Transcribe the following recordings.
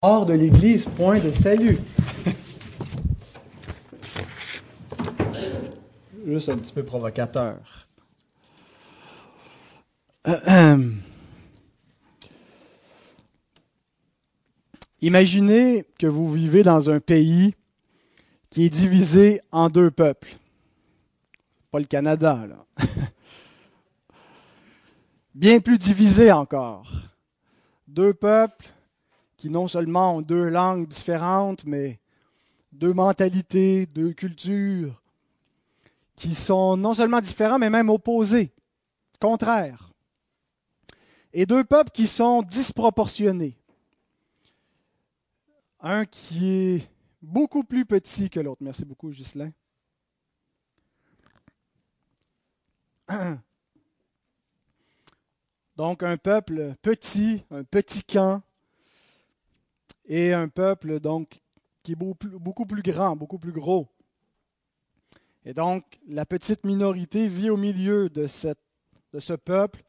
hors de l'Église, point de salut. Juste un petit peu provocateur. Imaginez que vous vivez dans un pays qui est divisé en deux peuples. Pas le Canada, là. Bien plus divisé encore. Deux peuples qui non seulement ont deux langues différentes, mais deux mentalités, deux cultures, qui sont non seulement différents, mais même opposés, contraires. Et deux peuples qui sont disproportionnés. Un qui est beaucoup plus petit que l'autre. Merci beaucoup, Ghislain. Donc un peuple petit, un petit camp, et un peuple donc qui est beaucoup plus grand, beaucoup plus gros. Et donc la petite minorité vit au milieu de, ce peuple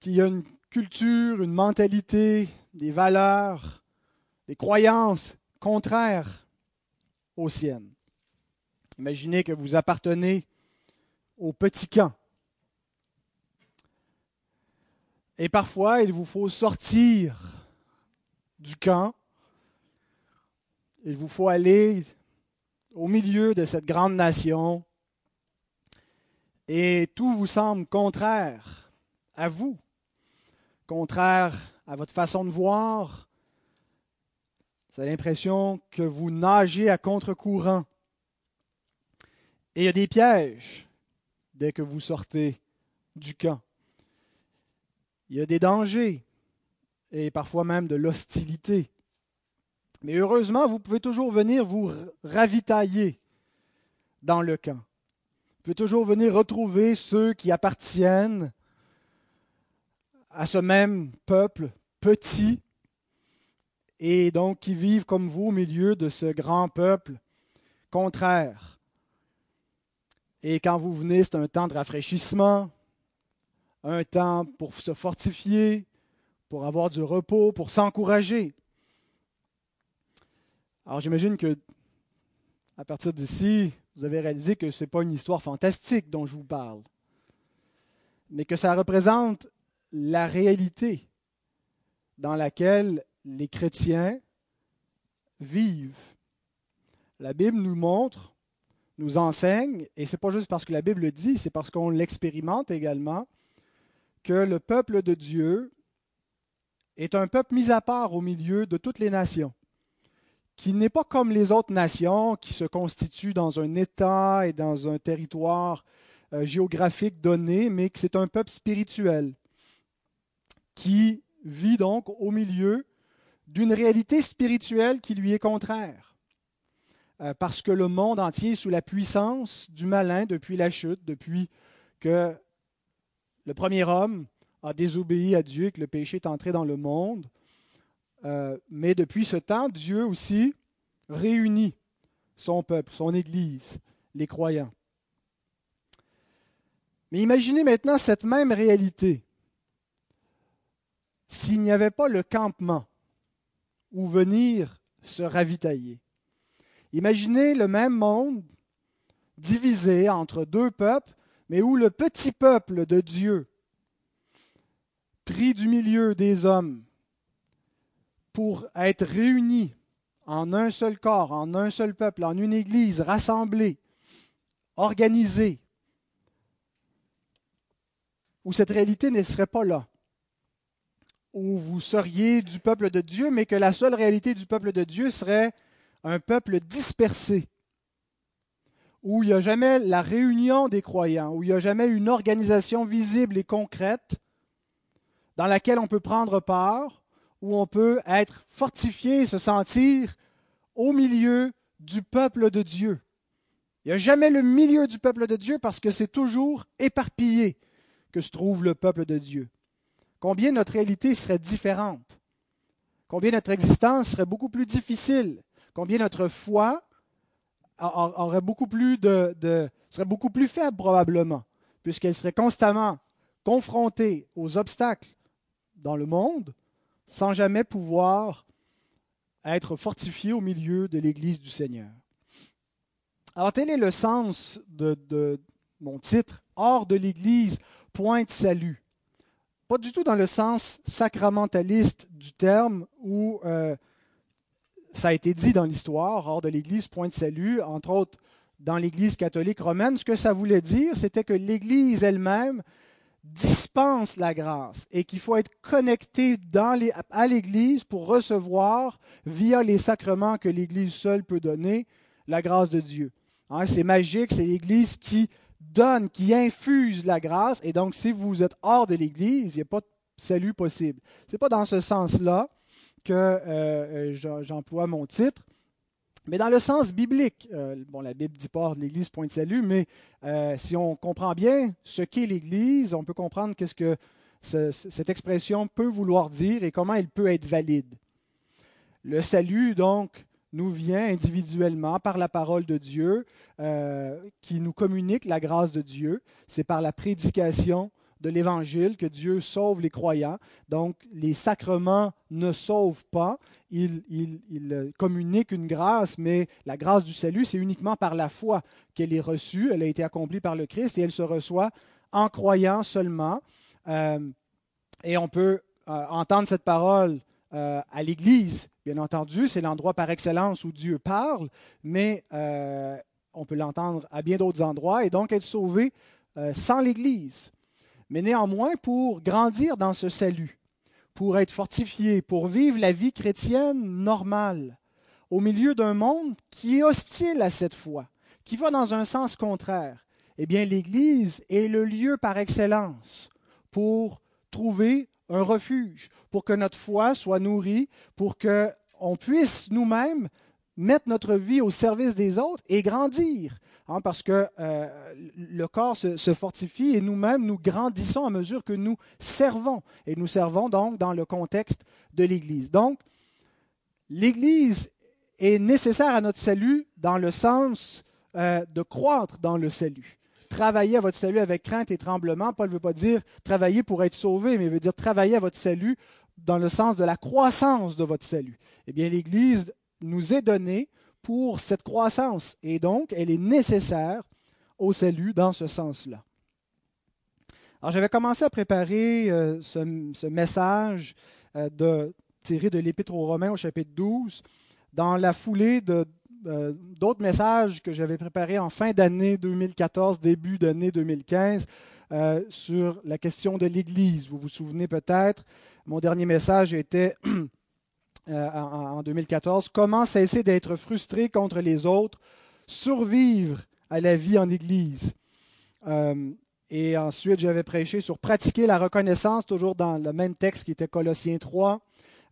qui a une culture, une mentalité, des valeurs, des croyances contraires aux siennes. Imaginez que vous appartenez au petit camp. Et parfois, il vous faut sortir du camp. Il vous faut aller au milieu de cette grande nation et tout vous semble contraire à vous, contraire à votre façon de voir. Vous avez l'impression que vous nagez à contre-courant. Et il y a des pièges dès que vous sortez du camp. Il y a des dangers et parfois même de l'hostilité. Mais heureusement, vous pouvez toujours venir vous ravitailler dans le camp. Vous pouvez toujours venir retrouver ceux qui appartiennent à ce même peuple petit et donc qui vivent comme vous au milieu de ce grand peuple contraire. Et quand vous venez, c'est un temps de rafraîchissement, un temps pour se fortifier, pour avoir du repos, pour s'encourager. Alors j'imagine que à partir d'ici, vous avez réalisé que ce n'est pas une histoire fantastique dont je vous parle, mais que ça représente la réalité dans laquelle les chrétiens vivent. La Bible nous montre, nous enseigne, et ce n'est pas juste parce que la Bible le dit, c'est parce qu'on l'expérimente également, que le peuple de Dieu est un peuple mis à part au milieu de toutes les nations, qui n'est pas comme les autres nations qui se constituent dans un État et dans un territoire euh, géographique donné, mais que c'est un peuple spirituel, qui vit donc au milieu d'une réalité spirituelle qui lui est contraire. Euh, parce que le monde entier est sous la puissance du malin depuis la chute, depuis que le premier homme a désobéi à Dieu et que le péché est entré dans le monde. Euh, mais depuis ce temps, Dieu aussi réunit son peuple, son Église, les croyants. Mais imaginez maintenant cette même réalité s'il n'y avait pas le campement où venir se ravitailler. Imaginez le même monde divisé entre deux peuples, mais où le petit peuple de Dieu pris du milieu des hommes pour être réunis en un seul corps, en un seul peuple, en une église rassemblée, organisée, où cette réalité ne serait pas là, où vous seriez du peuple de Dieu, mais que la seule réalité du peuple de Dieu serait un peuple dispersé, où il n'y a jamais la réunion des croyants, où il n'y a jamais une organisation visible et concrète, dans laquelle on peut prendre part, où on peut être fortifié et se sentir au milieu du peuple de Dieu. Il n'y a jamais le milieu du peuple de Dieu parce que c'est toujours éparpillé que se trouve le peuple de Dieu. Combien notre réalité serait différente, combien notre existence serait beaucoup plus difficile, combien notre foi aurait beaucoup plus de, de serait beaucoup plus faible probablement, puisqu'elle serait constamment confrontée aux obstacles dans le monde sans jamais pouvoir être fortifié au milieu de l'Église du Seigneur. Alors tel est le sens de, mon titre, Hors de l'Église, point de salut. Pas du tout dans le sens sacramentaliste du terme où euh, ça a été dit dans l'histoire, hors de l'Église, point de salut, entre autres dans l'Église catholique romaine. Ce que ça voulait dire, c'était que l'Église elle-même dispense la grâce et qu'il faut être connecté à l'Église pour recevoir, via les sacrements que l'Église seule peut donner, la grâce de Dieu. Hein, c'est magique, c'est l'Église qui donne, qui infuse la grâce, et donc si vous êtes hors de l'Église, il n'y a pas de salut possible. Ce n'est pas dans ce sens-là que euh, euh, j'emploie mon titre. Mais dans le sens biblique, euh, la Bible dit pas l'Église point de salut, mais euh, si on comprend bien ce qu'est l'Église, on peut comprendre qu'est-ce que cette expression peut vouloir dire et comment elle peut être valide. Le salut, donc, nous vient individuellement par la parole de Dieu, euh, qui nous communique la grâce de Dieu. C'est par la prédication de l'Évangile que Dieu sauve les croyants. Donc, les sacrements ne sauvent pas, ils, communiquent une grâce, mais la grâce du salut, c'est uniquement par la foi qu'elle est reçue, elle a été accomplie par le Christ et elle se reçoit en croyant seulement. Euh, et on peut euh, entendre cette parole euh, à l'Église, bien entendu, c'est l'endroit par excellence où Dieu parle, mais on peut l'entendre à bien d'autres endroits. Et donc être sauvé sans l'Église mais néanmoins pour grandir dans ce salut, pour être fortifié, pour vivre la vie chrétienne normale, au milieu d'un monde qui est hostile à cette foi, qui va dans un sens contraire, eh bien l'Église est le lieu par excellence pour trouver un refuge, pour que notre foi soit nourrie, pour que on puisse nous-mêmes mettre notre vie au service des autres et grandir. Hein, parce que euh, le corps se, fortifie et nous-mêmes, nous grandissons à mesure que nous servons. Et nous servons donc dans le contexte de l'Église. Donc, l'Église est nécessaire à notre salut dans le sens euh, de croître dans le salut. Travailler à votre salut avec crainte et tremblement, Paul ne veut pas dire travailler pour être sauvé, mais il veut dire travailler à votre salut dans le sens de la croissance de votre salut. Eh bien, l'Église nous est donnée pour cette croissance. Et donc, elle est nécessaire au salut dans ce sens-là. Alors, j'avais commencé à préparer euh, ce, message euh, tiré de l'Épître aux Romains au chapitre 12 dans la foulée de, euh, d'autres messages que j'avais préparés en fin d'année 2014, début d'année 2015 sur la question de l'Église. Vous vous souvenez peut-être, mon dernier message était Euh, en, 2014, comment cesser d'être frustré contre les autres, survivre à la vie en Église. Euh, et ensuite, j'avais prêché sur pratiquer la reconnaissance, toujours dans le même texte qui était Colossiens 3.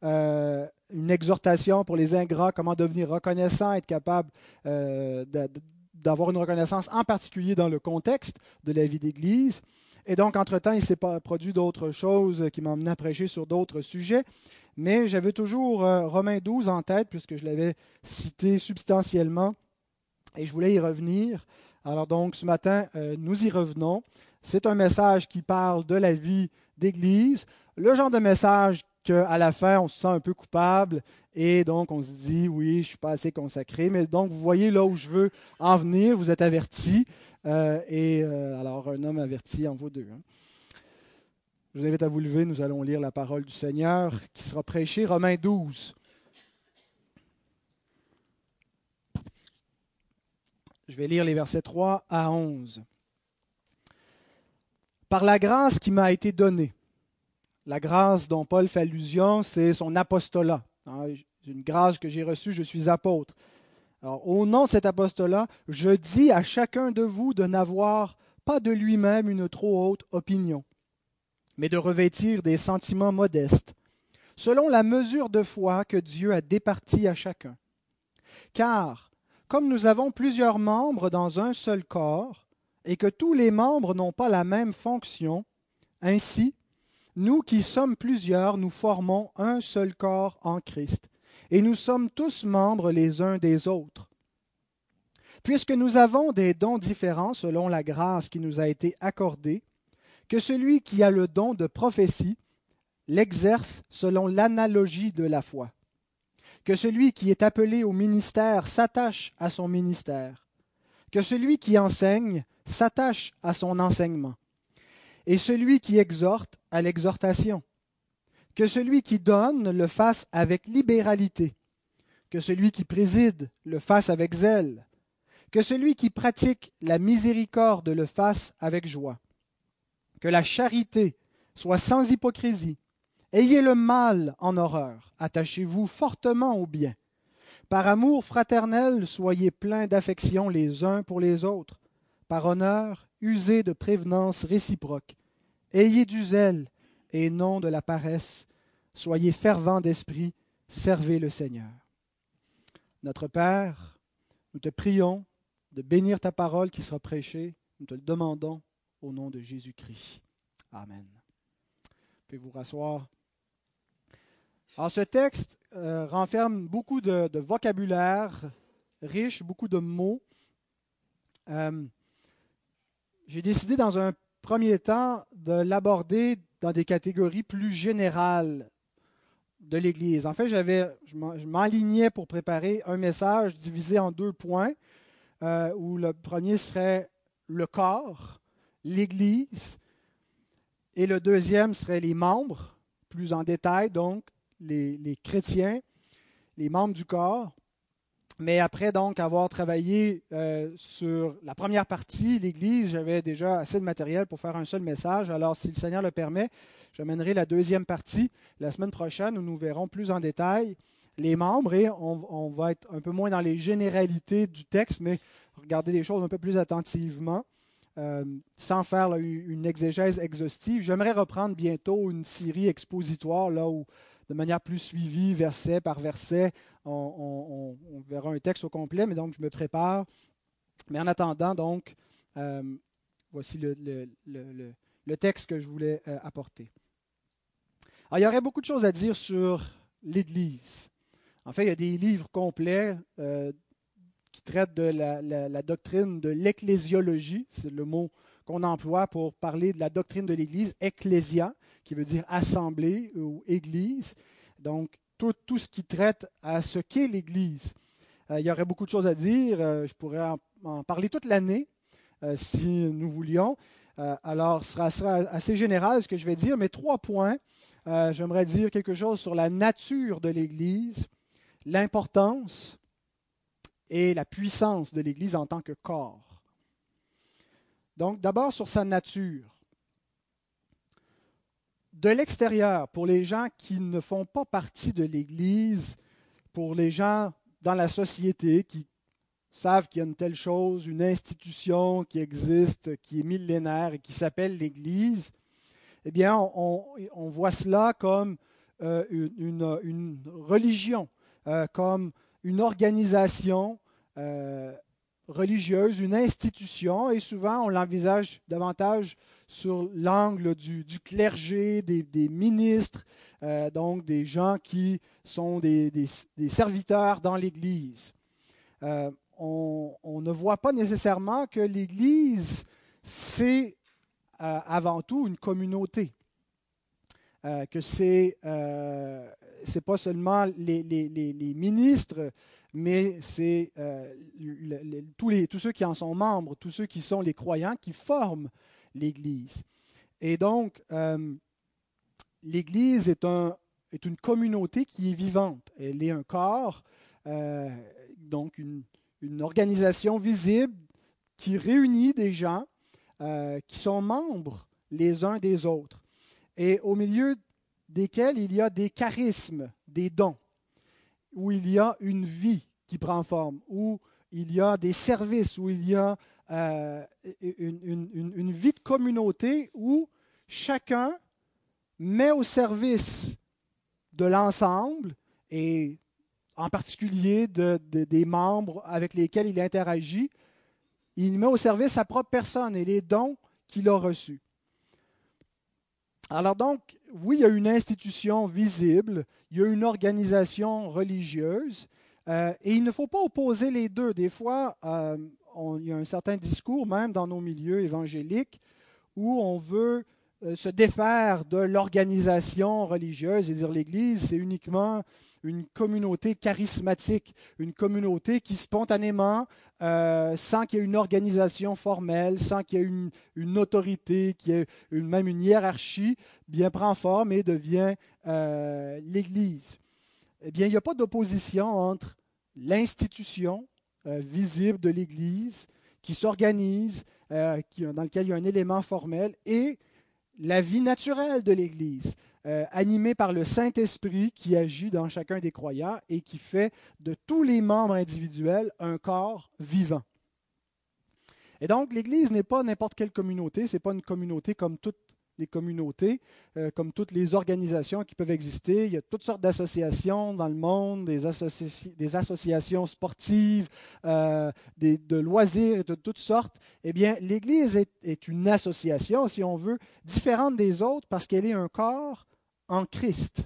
Euh, une exhortation pour les ingrats, comment devenir reconnaissant, être capable d'avoir une reconnaissance en particulier dans le contexte de la vie d'Église. Et donc, entre-temps, il s'est produit d'autres choses qui m'ont amené à prêcher sur d'autres sujets mais j'avais toujours euh, Romains 12 en tête, puisque je l'avais cité substantiellement, et je voulais y revenir. Alors donc, ce matin, euh, nous y revenons. C'est un message qui parle de la vie d'Église, le genre de message qu'à la fin, on se sent un peu coupable et donc on se dit, oui, je ne suis pas assez consacré. Mais donc, vous voyez là où je veux en venir, vous êtes avertis. Euh, et alors, un homme averti en vaut deux. Hein. Je vous invite à vous lever, nous allons lire la parole du Seigneur qui sera prêchée, Romains 12. Je vais lire les versets 3 à 11. Par la grâce qui m'a été donnée, la grâce dont Paul fait allusion, c'est son apostolat. Hein, une grâce que j'ai reçue, je suis apôtre. Au nom de cet apostolat, je dis à chacun de vous de n'avoir pas de lui-même une trop haute opinion mais de revêtir des sentiments modestes, selon la mesure de foi que Dieu a départie à chacun. Car, comme nous avons plusieurs membres dans un seul corps, et que tous les membres n'ont pas la même fonction, ainsi, nous qui sommes plusieurs, nous formons un seul corps en Christ, et nous sommes tous membres les uns des autres. Puisque nous avons des dons différents selon la grâce qui nous a été accordée, que celui qui a le don de prophétie l'exerce selon l'analogie de la foi, que celui qui est appelé au ministère s'attache à son ministère, que celui qui enseigne s'attache à son enseignement, et celui qui exhorte à l'exhortation, que celui qui donne le fasse avec libéralité, que celui qui préside le fasse avec zèle, que celui qui pratique la miséricorde le fasse avec joie, que la charité soit sans hypocrisie, ayez le mal en horreur, attachez-vous fortement au bien. Par amour fraternel, soyez pleins d'affection les uns pour les autres. Par honneur, usez de prévenance réciproque. Ayez du zèle et non de la paresse. Soyez fervents d'esprit, servez le Seigneur. Notre Père, nous te prions de bénir ta parole qui sera prêchée. Nous te le demandons au nom de Jésus-Christ. Amen. Puis vous rasseoir. Alors, ce texte euh, renferme beaucoup de, vocabulaire riche, beaucoup de mots. Euh, j'ai décidé dans un premier temps de l'aborder dans des catégories plus générales de l'Église. En fait, j'avais, je m'alignais pour préparer un message divisé en deux points, euh, où le premier serait le corps, l'Église, et le deuxième serait les membres, plus en détail, donc les, chrétiens, les membres du corps. Mais après donc avoir travaillé euh, sur la première partie, l'Église, j'avais déjà assez de matériel pour faire un seul message. Alors, si le Seigneur le permet, j'amènerai la deuxième partie la semaine prochaine où nous verrons plus en détail les membres et on, va être un peu moins dans les généralités du texte, mais regarder les choses un peu plus attentivement. Euh, sans faire une exégèse exhaustive. J'aimerais reprendre bientôt une série expositoire là où de manière plus suivie, verset par verset. On, verra un texte au complet, mais donc je me prépare. Mais en attendant, donc, euh, voici le, texte que je voulais euh, apporter. Alors, il y aurait beaucoup de choses à dire sur l'Église. En fait, il y a des livres complets qui traitent de la, doctrine de l'ecclésiologie. C'est le mot qu'on emploie pour parler de la doctrine de l'Église, ecclésia qui veut dire assemblée ou église. Donc, tout, ce qui traite à ce qu'est l'Église. Euh, il y aurait beaucoup de choses à dire. Euh, je pourrais en, parler toute l'année euh, si nous voulions. alors, ce sera, assez général ce que je vais dire, mais trois points. J'aimerais dire quelque chose sur la nature de l'Église, l'importance et la puissance de l'Église en tant que corps. Donc, d'abord sur sa nature de l'extérieur, pour les gens qui ne font pas partie de l'Église, pour les gens dans la société qui savent qu'il y a une telle chose, une institution qui existe, qui est millénaire et qui s'appelle l'Église, eh bien, on, voit cela comme euh, une, religion, euh, comme une organisation euh, religieuse, une institution, et souvent on l'envisage davantage sur l'angle du, clergé, des, ministres, euh, donc des gens qui sont des, serviteurs dans l'Église. Euh, on, ne voit pas nécessairement que l'Église, c'est avant tout une communauté. que c'est n'est pas seulement les ministres, mais c'est tous, tous ceux qui en sont membres, tous ceux qui sont les croyants qui forment l'Église. Et donc, euh, l'Église est, un, est, une communauté qui est vivante. Elle est un corps, euh, donc une, organisation visible qui réunit des gens euh, qui sont membres les uns des autres et au milieu desquels il y a des charismes, des dons, où il y a une vie qui prend forme, où il y a des services, où il y a euh, une, vie de communauté où chacun met au service de l'ensemble et en particulier des membres avec lesquels il interagit, il met au service sa propre personne et les dons qu'il a reçus. Alors donc, oui, il y a une institution visible, il y a une organisation religieuse, euh, et il ne faut pas opposer les deux. Des fois, euh, il y a un certain discours, même dans nos milieux évangéliques, où on veut euh, se défaire de l'organisation religieuse et dire l'Église, c'est uniquement une communauté charismatique, une communauté qui spontanément, euh, sans qu'il y ait une organisation formelle, sans qu'il y ait une, autorité, qu'il y ait même une hiérarchie, bien prend forme et devient euh, l'Église. Eh bien, il n'y a pas d'opposition entre l'institution euh, visible de l'Église qui s'organise, dans lequel il y a un élément formel, et la vie naturelle de l'Église, euh, animée par le Saint-Esprit qui agit dans chacun des croyants et qui fait de tous les membres individuels un corps vivant. Et donc, l'Église n'est pas n'importe quelle communauté, ce n'est pas une communauté comme toutes les communautés, euh, comme toutes les organisations qui peuvent exister. Il y a toutes sortes d'associations dans le monde, des, associations sportives, euh, des, de loisirs de toutes sortes. Eh bien, l'Église est, est, une association, si on veut, différente des autres parce qu'elle est un corps en Christ.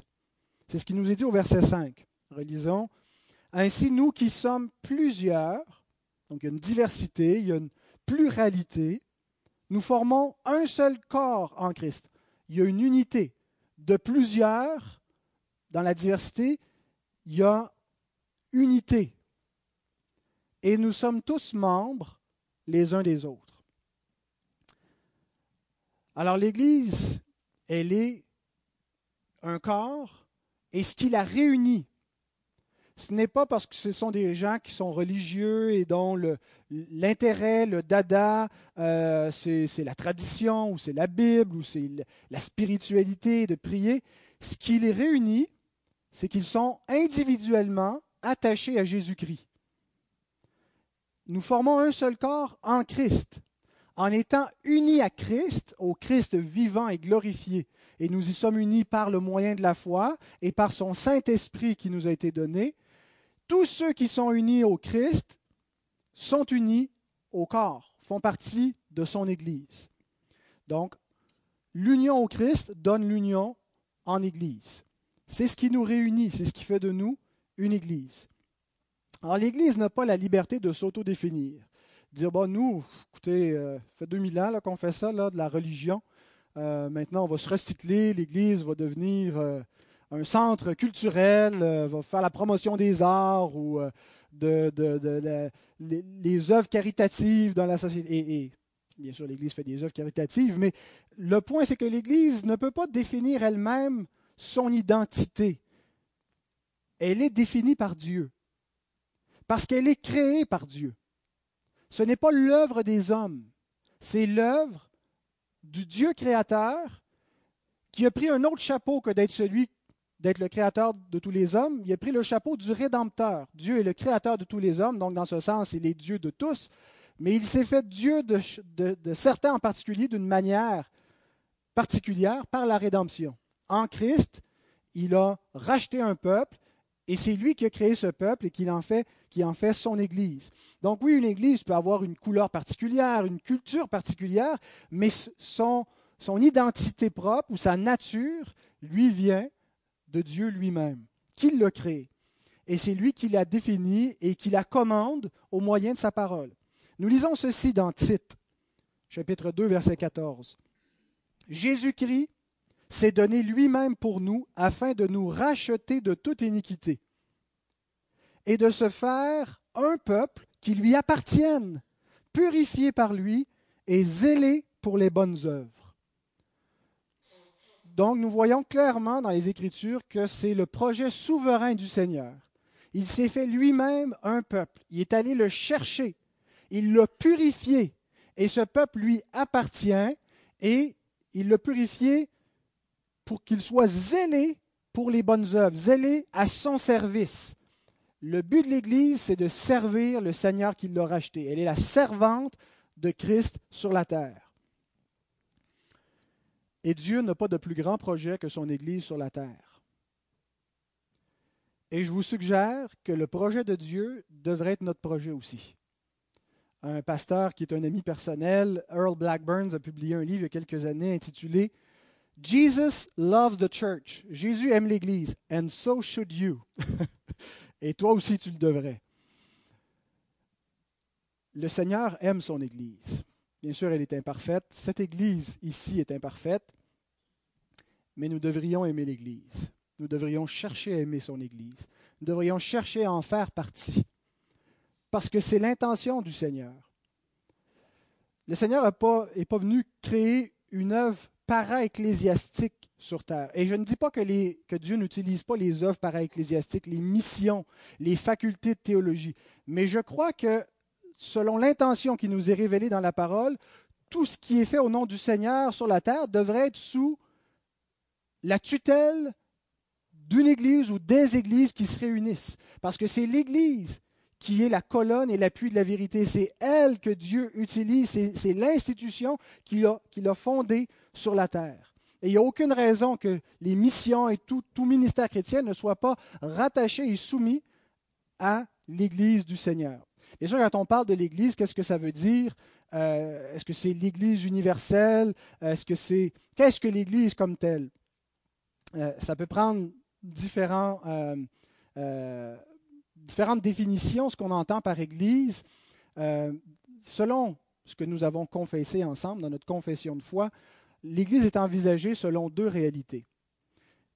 C'est ce qui nous est dit au verset 5. Relisons. Ainsi, nous qui sommes plusieurs, donc il y a une diversité, il y a une pluralité, nous formons un seul corps en Christ. Il y a une unité. De plusieurs, dans la diversité, il y a unité. Et nous sommes tous membres les uns des autres. Alors l'Église, elle est un corps, et ce qui la réunit, ce n'est pas parce que ce sont des gens qui sont religieux et dont l'intérêt, le, dada, euh, c'est la tradition ou c'est la Bible ou c'est la spiritualité de prier. Ce qui les réunit, c'est qu'ils sont individuellement attachés à Jésus-Christ. Nous formons un seul corps en Christ. En étant unis à Christ, au Christ vivant et glorifié, et nous y sommes unis par le moyen de la foi et par son Saint-Esprit qui nous a été donné, tous ceux qui sont unis au Christ sont unis au corps, font partie de son Église. Donc, l'union au Christ donne l'union en Église. C'est ce qui nous réunit, c'est ce qui fait de nous une Église. Alors, l'Église n'a pas la liberté de s'autodéfinir. Dire, bon, nous, écoutez, euh, ça fait 2000 ans qu'on fait ça, là, de la religion. Euh, maintenant, on va se recycler, l'Église va devenir euh, un centre culturel euh, va faire la promotion des arts ou de, les, œuvres caritatives dans la société. Et, bien sûr, l'Église fait des œuvres caritatives, mais le point, c'est que l'Église ne peut pas définir elle-même son identité. Elle est définie par Dieu, parce qu'elle est créée par Dieu. Ce n'est pas l'œuvre des hommes, c'est l'œuvre du Dieu créateur qui a pris un autre chapeau que d'être celui d'être le créateur de tous les hommes, il a pris le chapeau du rédempteur. Dieu est le créateur de tous les hommes, donc dans ce sens, il est Dieu de tous, mais il s'est fait Dieu de, de certains en particulier d'une manière particulière par la rédemption. En Christ, il a racheté un peuple et c'est lui qui a créé ce peuple et qui en fait, qui en fait son Église. Donc oui, une Église peut avoir une couleur particulière, une culture particulière, mais son, son identité propre ou sa nature lui vient de Dieu lui-même, qui l'a créé. Et c'est lui qui l'a défini et qui la commande au moyen de sa parole. Nous lisons ceci dans Tite, chapitre 2, verset 14. Jésus-Christ s'est donné lui-même pour nous afin de nous racheter de toute iniquité et de se faire un peuple qui lui appartienne, purifié par lui et zélé pour les bonnes œuvres. Donc nous voyons clairement dans les Écritures que c'est le projet souverain du Seigneur. Il s'est fait lui-même un peuple. Il est allé le chercher. Il l'a purifié. Et ce peuple lui appartient et il l'a purifié pour qu'il soit zélé pour les bonnes œuvres, zélé à son service. Le but de l'Église, c'est de servir le Seigneur qui l'a racheté. Elle est la servante de Christ sur la terre. Et Dieu n'a pas de plus grand projet que son Église sur la terre. Et je vous suggère que le projet de Dieu devrait être notre projet aussi. Un pasteur qui est un ami personnel, Earl Blackburn, a publié un livre il y a quelques années intitulé Jesus loves the church. Jésus aime l'Église, and so should you. Et toi aussi, tu le devrais. Le Seigneur aime son Église. Bien sûr, elle est imparfaite. Cette Église ici est imparfaite mais nous devrions aimer l'Église. nous devrions chercher à aimer son Église. Nous devrions chercher à en faire partie. Parce que c'est l'intention du Seigneur. Le Seigneur n'est pas, pas venu créer une œuvre para-ecclésiastique sur terre. Et je ne dis pas que, Dieu n'utilise pas les œuvres para-ecclésiastiques, les missions, les facultés de théologie. Mais je crois que, selon l'intention qui nous est révélée dans la parole, tout ce qui est fait au nom du Seigneur sur la terre devrait être sous la tutelle d'une église ou des églises qui se réunissent. Parce que c'est l'église qui est la colonne et l'appui de la vérité. C'est elle que Dieu utilise, c'est l'institution qu'il a fondée sur la terre. Et il n'y a aucune raison que les missions et tout, tout ministère chrétien ne soient pas rattachés et soumis à l'Église du Seigneur. Bien sûr, quand on parle de l'Église, qu'est-ce que ça veut dire? Euh, Est-ce que c'est l'Église universelle? Est-ce que c'est qu'est-ce que l'Église comme telle? Euh, Ça peut prendre euh, différentes définitions, ce qu'on entend par Église. selon ce que nous avons confessé ensemble dans notre confession de foi, l'Église est envisagée selon deux réalités.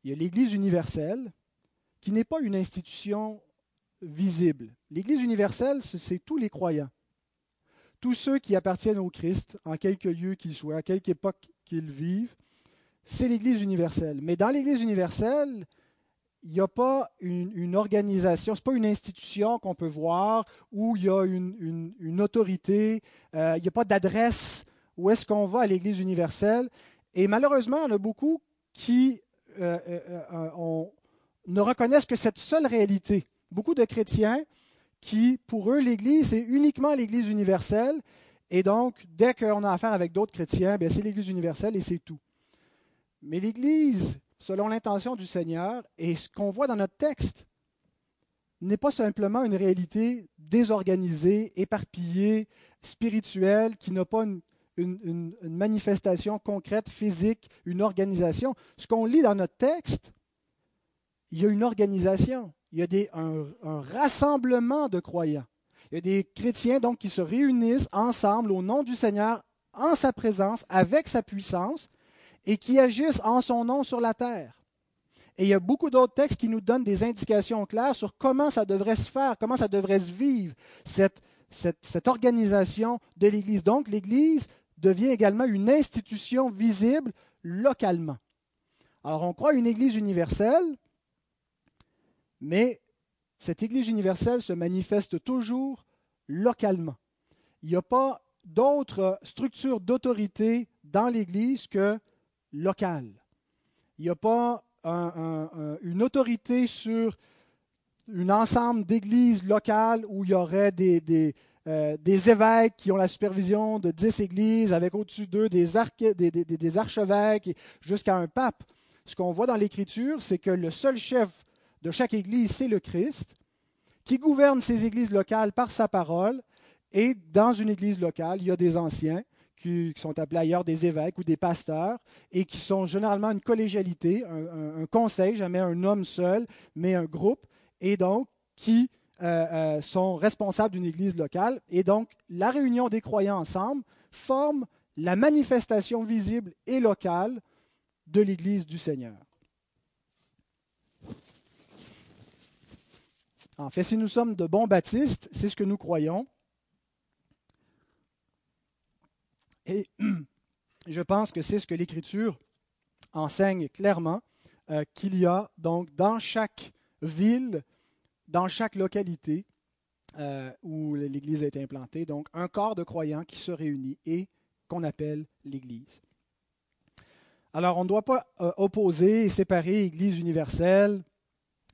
Il y a l'Église universelle, qui n'est pas une institution visible. L'Église universelle, c'est tous les croyants. Tous ceux qui appartiennent au Christ, en quelque lieu qu'ils soient, à quelque époque qu'ils vivent, c'est l'Église universelle. Mais dans l'Église universelle, il n'y a pas une, organisation, ce n'est pas une institution qu'on peut voir où il y a une, autorité, euh, il n'y a pas d'adresse où est-ce qu'on va à l'Église universelle. Et malheureusement, il y en a beaucoup qui euh, euh, euh, ne reconnaissent que cette seule réalité. Beaucoup de chrétiens qui, pour eux, l'Église, c'est uniquement l'Église universelle. Et donc, dès qu'on a affaire avec d'autres chrétiens, c'est l'Église universelle et c'est tout. Mais l'Église, selon l'intention du Seigneur, et ce qu'on voit dans notre texte, n'est pas simplement une réalité désorganisée, éparpillée, spirituelle, qui n'a pas une une, manifestation concrète, physique, une organisation. Ce qu'on lit dans notre texte, il y a une organisation, il y a un, rassemblement de croyants. Il y a des chrétiens donc qui se réunissent ensemble au nom du Seigneur, en sa présence, avec sa puissance, et qui agissent en son nom sur la terre. Et il y a beaucoup d'autres textes qui nous donnent des indications claires sur comment ça devrait se faire, comment ça devrait se vivre, cette organisation de l'Église. Donc l'Église devient également une institution visible localement. Alors on croit une Église universelle, mais cette Église universelle se manifeste toujours localement. Il n'y a pas d'autre structure d'autorité dans l'Église que locale. Il n'y a pas une autorité sur un ensemble d'églises locales où il y aurait des, euh, des évêques qui ont la supervision de dix églises, avec au-dessus d'eux des, archevêques jusqu'à un pape. Ce qu'on voit dans l'Écriture, c'est que le seul chef de chaque église, c'est le Christ, qui gouverne ces églises locales par sa parole. Et dans une église locale, il y a des anciens qui, sont appelés ailleurs des évêques ou des pasteurs, et qui sont généralement une collégialité, un conseil, jamais un homme seul, mais un groupe, et donc qui euh, euh, sont responsables d'une église locale. Et donc, la réunion des croyants ensemble forme la manifestation visible et locale de l'église du Seigneur. En fait, si nous sommes de bons baptistes, c'est ce que nous croyons. Et je pense que c'est ce que l'Écriture enseigne clairement, euh, qu'il y a donc dans chaque ville dans chaque localité euh, où l'Église a été implantée, donc un corps de croyants qui se réunit et qu'on appelle l'Église. Alors, on ne doit pas euh, opposer et séparer l'Église universelle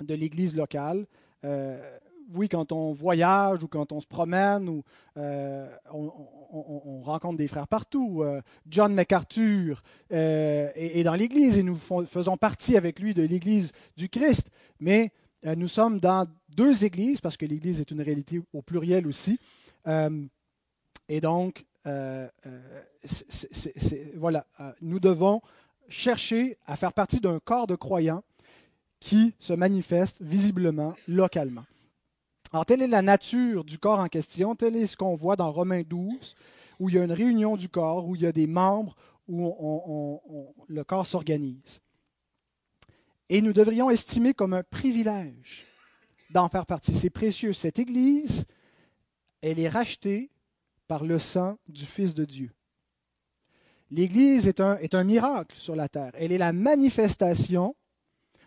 de l'Église locale. Euh, oui, quand on voyage ou quand on se promène, ou, on, rencontre des frères partout. John MacArthur est, dans l'Église et nous faisons partie avec lui de l'Église du Christ. Mais nous sommes dans deux églises, parce que l'Église est une réalité au pluriel aussi. Euh, et donc, euh, euh, voilà, nous devons chercher à faire partie d'un corps de croyants qui se manifeste visiblement localement. Alors, telle est la nature du corps en question, tel est ce qu'on voit dans Romains 12, où il y a une réunion du corps, où il y a des membres, où le corps s'organise. Et nous devrions estimer comme un privilège d'en faire partie. C'est précieux. Cette Église, elle est rachetée par le sang du Fils de Dieu. L'Église est un, miracle sur la terre. Elle est la manifestation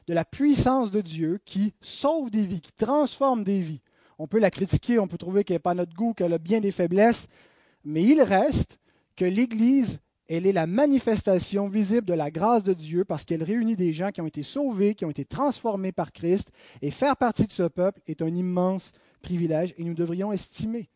de la puissance de Dieu qui sauve des vies, qui transforme des vies. On peut la critiquer, on peut trouver qu'elle n'est pas notre goût, qu'elle a bien des faiblesses, mais il reste que l'Église elle est la manifestation visible de la grâce de Dieu parce qu'elle réunit des gens qui ont été sauvés, qui ont été transformés par Christ. Et faire partie de ce peuple est un immense privilège et nous devrions estimer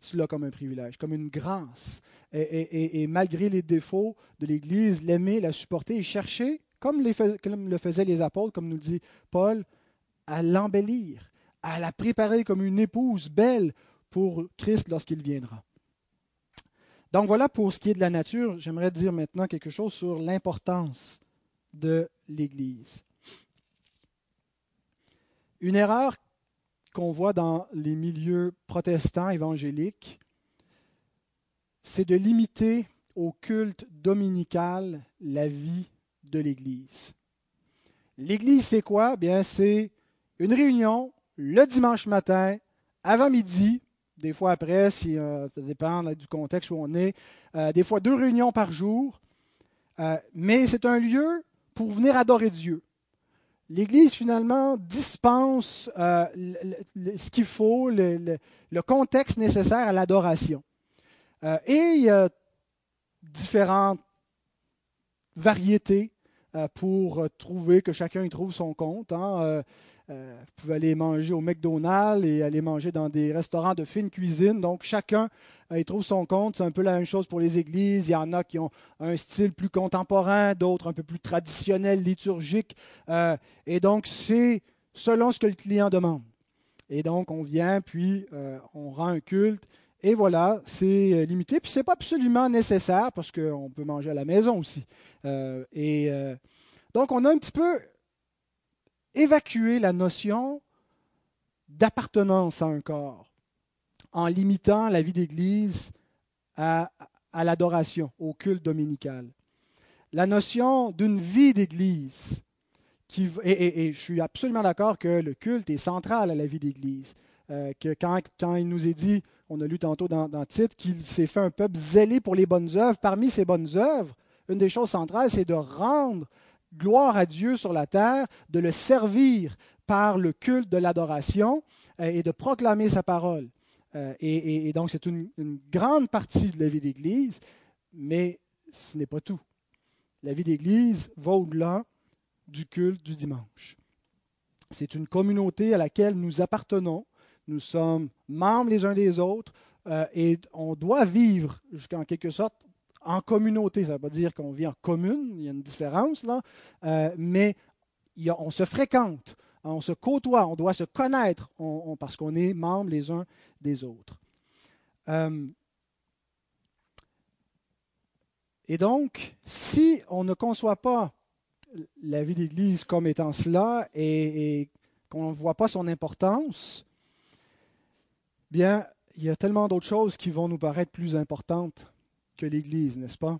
cela comme un privilège, comme une grâce. Et, malgré les défauts de l'Église, l'aimer, la supporter et chercher, comme, le faisaient les apôtres, comme nous dit Paul, à l'embellir, à la préparer comme une épouse belle pour Christ lorsqu'il viendra. Donc voilà pour ce qui est de la nature. J'aimerais dire maintenant quelque chose sur l'importance de l'Église. Une erreur qu'on voit dans les milieux protestants évangéliques, c'est de limiter au culte dominical la vie de l'Église. L'Église, c'est quoi? Bien, c'est une réunion le dimanche matin, avant midi, des fois après, si, euh, ça dépend du contexte où on est, euh, des fois deux réunions par jour, euh, mais c'est un lieu pour venir adorer Dieu. L'Église, finalement, dispense ce qu'il faut, le, contexte nécessaire à l'adoration. et il y a différentes variétés pour trouver que chacun y trouve son compte. Hein. Euh, vous pouvez aller manger au McDonald's et aller manger dans des restaurants de fine cuisine. Donc, chacun euh, y trouve son compte. C'est un peu la même chose pour les églises. Il y en a qui ont un style plus contemporain, d'autres un peu plus traditionnel, liturgique. Euh, et donc, c'est selon ce que le client demande. Et donc, on vient, puis on rend un culte. Et voilà, c'est limité. Puis, ce n'est pas absolument nécessaire parce qu'on peut manger à la maison aussi. et donc, on a un petit peu évacuer la notion d'appartenance à un corps en limitant la vie d'Église à, l'adoration, au culte dominical. La notion d'une vie d'Église, qui, et, je suis absolument d'accord que le culte est central à la vie d'Église. Euh, que quand, quand, il nous est dit, on a lu tantôt dans, dans Tite, qu'il s'est fait un peuple zélé pour les bonnes œuvres, parmi ces bonnes œuvres, une des choses centrales, c'est de rendre gloire à Dieu sur la terre, de le servir par le culte de l'adoration euh, et de proclamer sa parole. Euh, et, donc c'est une, grande partie de la vie d'Église, mais ce n'est pas tout. La vie d'Église va au-delà du culte du dimanche. C'est une communauté à laquelle nous appartenons. Nous sommes membres les uns des autres euh, et on doit vivre, jusqu'en quelque sorte, en communauté. Ça ne veut pas dire qu'on vit en commune, il y a une différence là, euh, mais on se fréquente, on se côtoie, on doit se connaître parce qu'on est membres les uns des autres. Euh, et donc, si on ne conçoit pas la vie d'Église comme étant cela et, et qu'on ne voit pas son importance, bien, il y a tellement d'autres choses qui vont nous paraître plus importantes que l'Église, n'est-ce pas?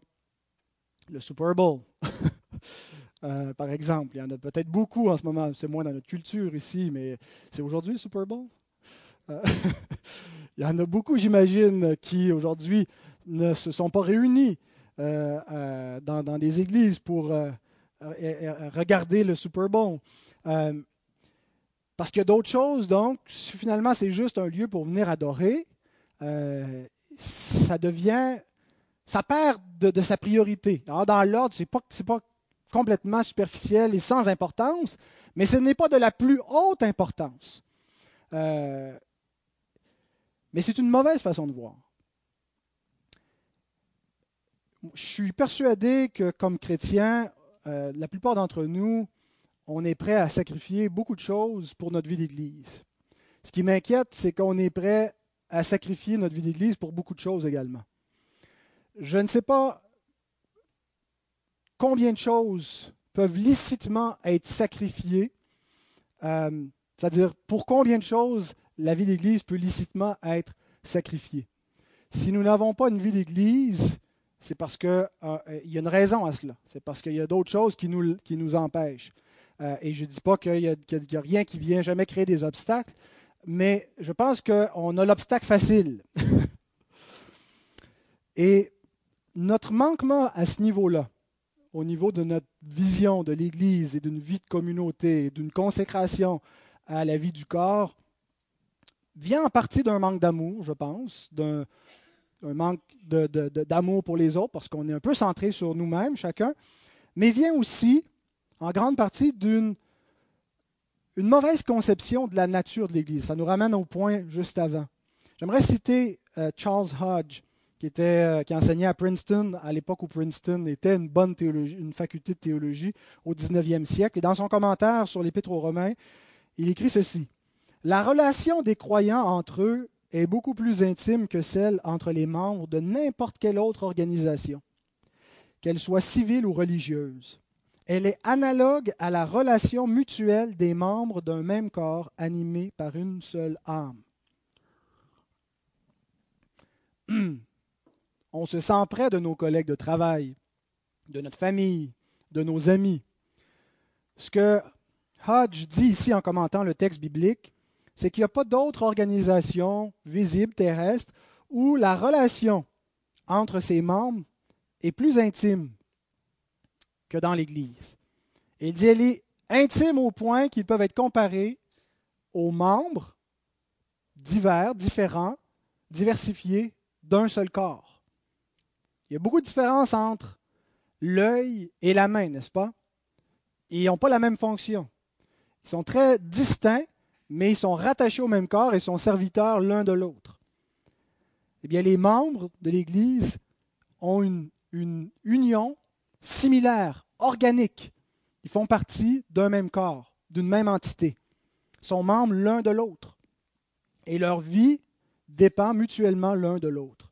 Le Super Bowl, euh, par exemple. Il y en a peut-être beaucoup en ce moment. C'est moins dans notre culture ici, mais c'est aujourd'hui le Super Bowl? Euh, il y en a beaucoup, j'imagine, qui aujourd'hui ne se sont pas réunis euh, dans, dans, des églises pour regarder le Super Bowl. parce qu'il y a d'autres choses, donc finalement c'est juste un lieu pour venir adorer. ça devient ça perd de, sa priorité. dans l'ordre, ce n'est pas, complètement superficiel et sans importance, mais ce n'est pas de la plus haute importance. Euh, mais c'est une mauvaise façon de voir. Je suis persuadé que comme chrétiens, euh, la plupart d'entre nous, on est prêt à sacrifier beaucoup de choses pour notre vie d'Église. Ce qui m'inquiète, c'est qu'on est prêt à sacrifier notre vie d'Église pour beaucoup de choses également je ne sais pas combien de choses peuvent licitement être sacrifiées, euh, c'est-à-dire pour combien de choses la vie d'Église peut licitement être sacrifiée? Si nous n'avons pas une vie d'Église, c'est parce qu'il euh, y a une raison à cela. C'est parce qu'il y a d'autres choses qui nous, qui nous empêchent. Euh, et je ne dis pas qu'il n'y a, rien qui vient jamais créer des obstacles, mais je pense qu'on a l'obstacle facile. et notre manquement à ce niveau-là, au niveau de notre vision de l'Église et d'une vie de communauté, d'une consécration à la vie du corps, vient en partie d'un manque d'amour, je pense, d'un manque d'amour pour les autres, parce qu'on est un peu centré sur nous-mêmes, chacun, mais vient aussi en grande partie d'une une mauvaise conception de la nature de l'Église. Ça nous ramène au point juste avant. J'aimerais citer euh, Charles Hodge, qui, était, euh, qui enseignait à Princeton à l'époque où Princeton était une bonne théologie, une faculté de théologie au 19e siècle. Et dans son commentaire sur l'Épître aux Romains, il écrit ceci. La relation des croyants entre eux est beaucoup plus intime que celle entre les membres de n'importe quelle autre organisation, qu'elle soit civile ou religieuse. Elle est analogue à la relation mutuelle des membres d'un même corps animé par une seule âme. On se sent près de nos collègues de travail, de notre famille, de nos amis. Ce que Hodge dit ici en commentant le texte biblique, c'est qu'il n'y a pas d'autre organisation visible terrestre où la relation entre ses membres est plus intime que dans l'Église. Il dit elle est intime au point qu'ils peuvent être comparés aux membres divers, différents, diversifiés d'un seul corps. Il y a beaucoup de différences entre l'œil et la main, n'est-ce pas? ils n'ont pas la même fonction. Ils sont très distincts, mais ils sont rattachés au même corps et sont serviteurs l'un de l'autre. Eh bien, les membres de l'Église ont une, une union similaires, organiques. Ils font partie d'un même corps, d'une même entité. Ils sont membres l'un de l'autre. Et leur vie dépend mutuellement l'un de l'autre.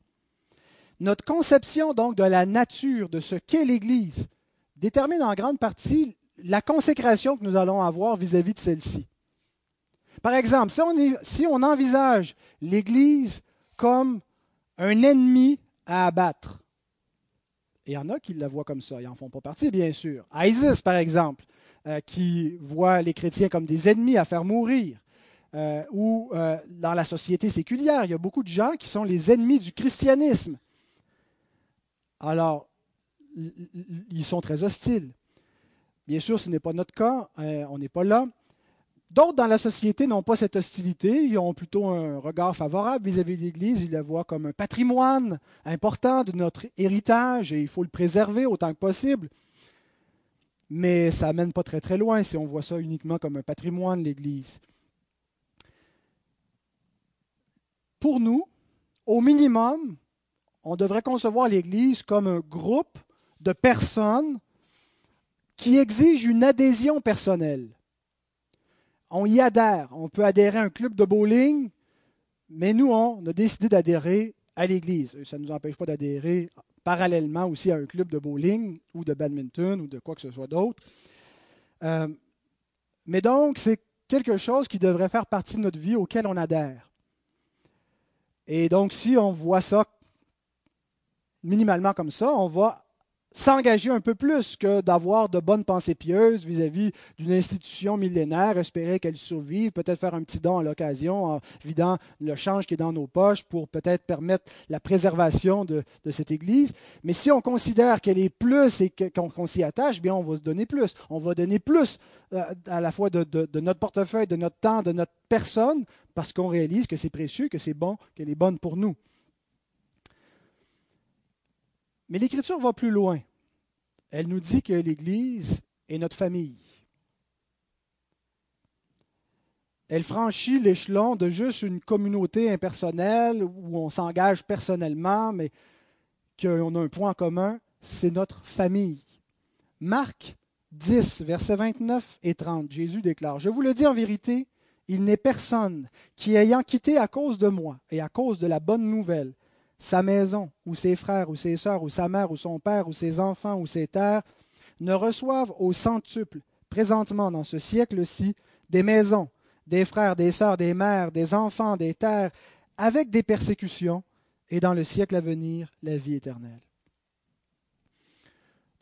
Notre conception donc de la nature de ce qu'est l'Église détermine en grande partie la consécration que nous allons avoir vis-à-vis de celle-ci. Par exemple, si on, envisage l'Église comme un ennemi à abattre, il y en a qui la voient comme ça, ils n'en font pas partie, bien sûr. ISIS, par exemple, euh, qui voit les chrétiens comme des ennemis à faire mourir. Euh, ou euh, dans la société séculière, il y a beaucoup de gens qui sont les ennemis du christianisme. Alors, ils sont très hostiles. Bien sûr, ce n'est pas notre cas, on n'est pas là. D'autres dans la société n'ont pas cette hostilité, ils ont plutôt un regard favorable vis-à-vis de l'Église, ils la voient comme un patrimoine important de notre héritage et il faut le préserver autant que possible. Mais ça mène pas très très loin si on voit ça uniquement comme un patrimoine l'Église. Pour nous, au minimum, on devrait concevoir l'Église comme un groupe de personnes qui exigent une adhésion personnelle on y adhère. On peut adhérer à un club de bowling, mais nous, on a décidé d'adhérer à l'Église. Ça ne nous empêche pas d'adhérer parallèlement aussi à un club de bowling ou de badminton ou de quoi que ce soit d'autre. Euh, mais donc, c'est quelque chose qui devrait faire partie de notre vie auquel on adhère. Et donc, si on voit ça minimalement comme ça, on va s'engager un peu plus que d'avoir de bonnes pensées pieuses vis-à-vis d'une institution millénaire, espérer qu'elle survive, peut-être faire un petit don à l'occasion en vidant le change qui est dans nos poches pour peut-être permettre la préservation de, cette Église. Mais si on considère qu'elle est plus et qu'on s'y attache, bien on va se donner plus. On va donner plus euh, à la fois de, de notre portefeuille, de notre temps, de notre personne, parce qu'on réalise que c'est précieux, que c'est bon, qu'elle est bonne pour nous. Mais l'Écriture va plus loin. Elle nous dit que l'Église est notre famille. Elle franchit l'échelon de juste une communauté impersonnelle où on s'engage personnellement, mais qu'on a un point commun, c'est notre famille. Marc 10, versets 29 et 30, Jésus déclare, Je vous le dis en vérité, il n'est personne qui, ayant quitté à cause de moi et à cause de la bonne nouvelle, sa maison, ou ses frères, ou ses sœurs, ou sa mère, ou son père, ou ses enfants, ou ses terres, ne reçoivent au centuple, présentement dans ce siècle-ci, des maisons, des frères, des sœurs, des mères, des enfants, des terres, avec des persécutions, et dans le siècle à venir, la vie éternelle.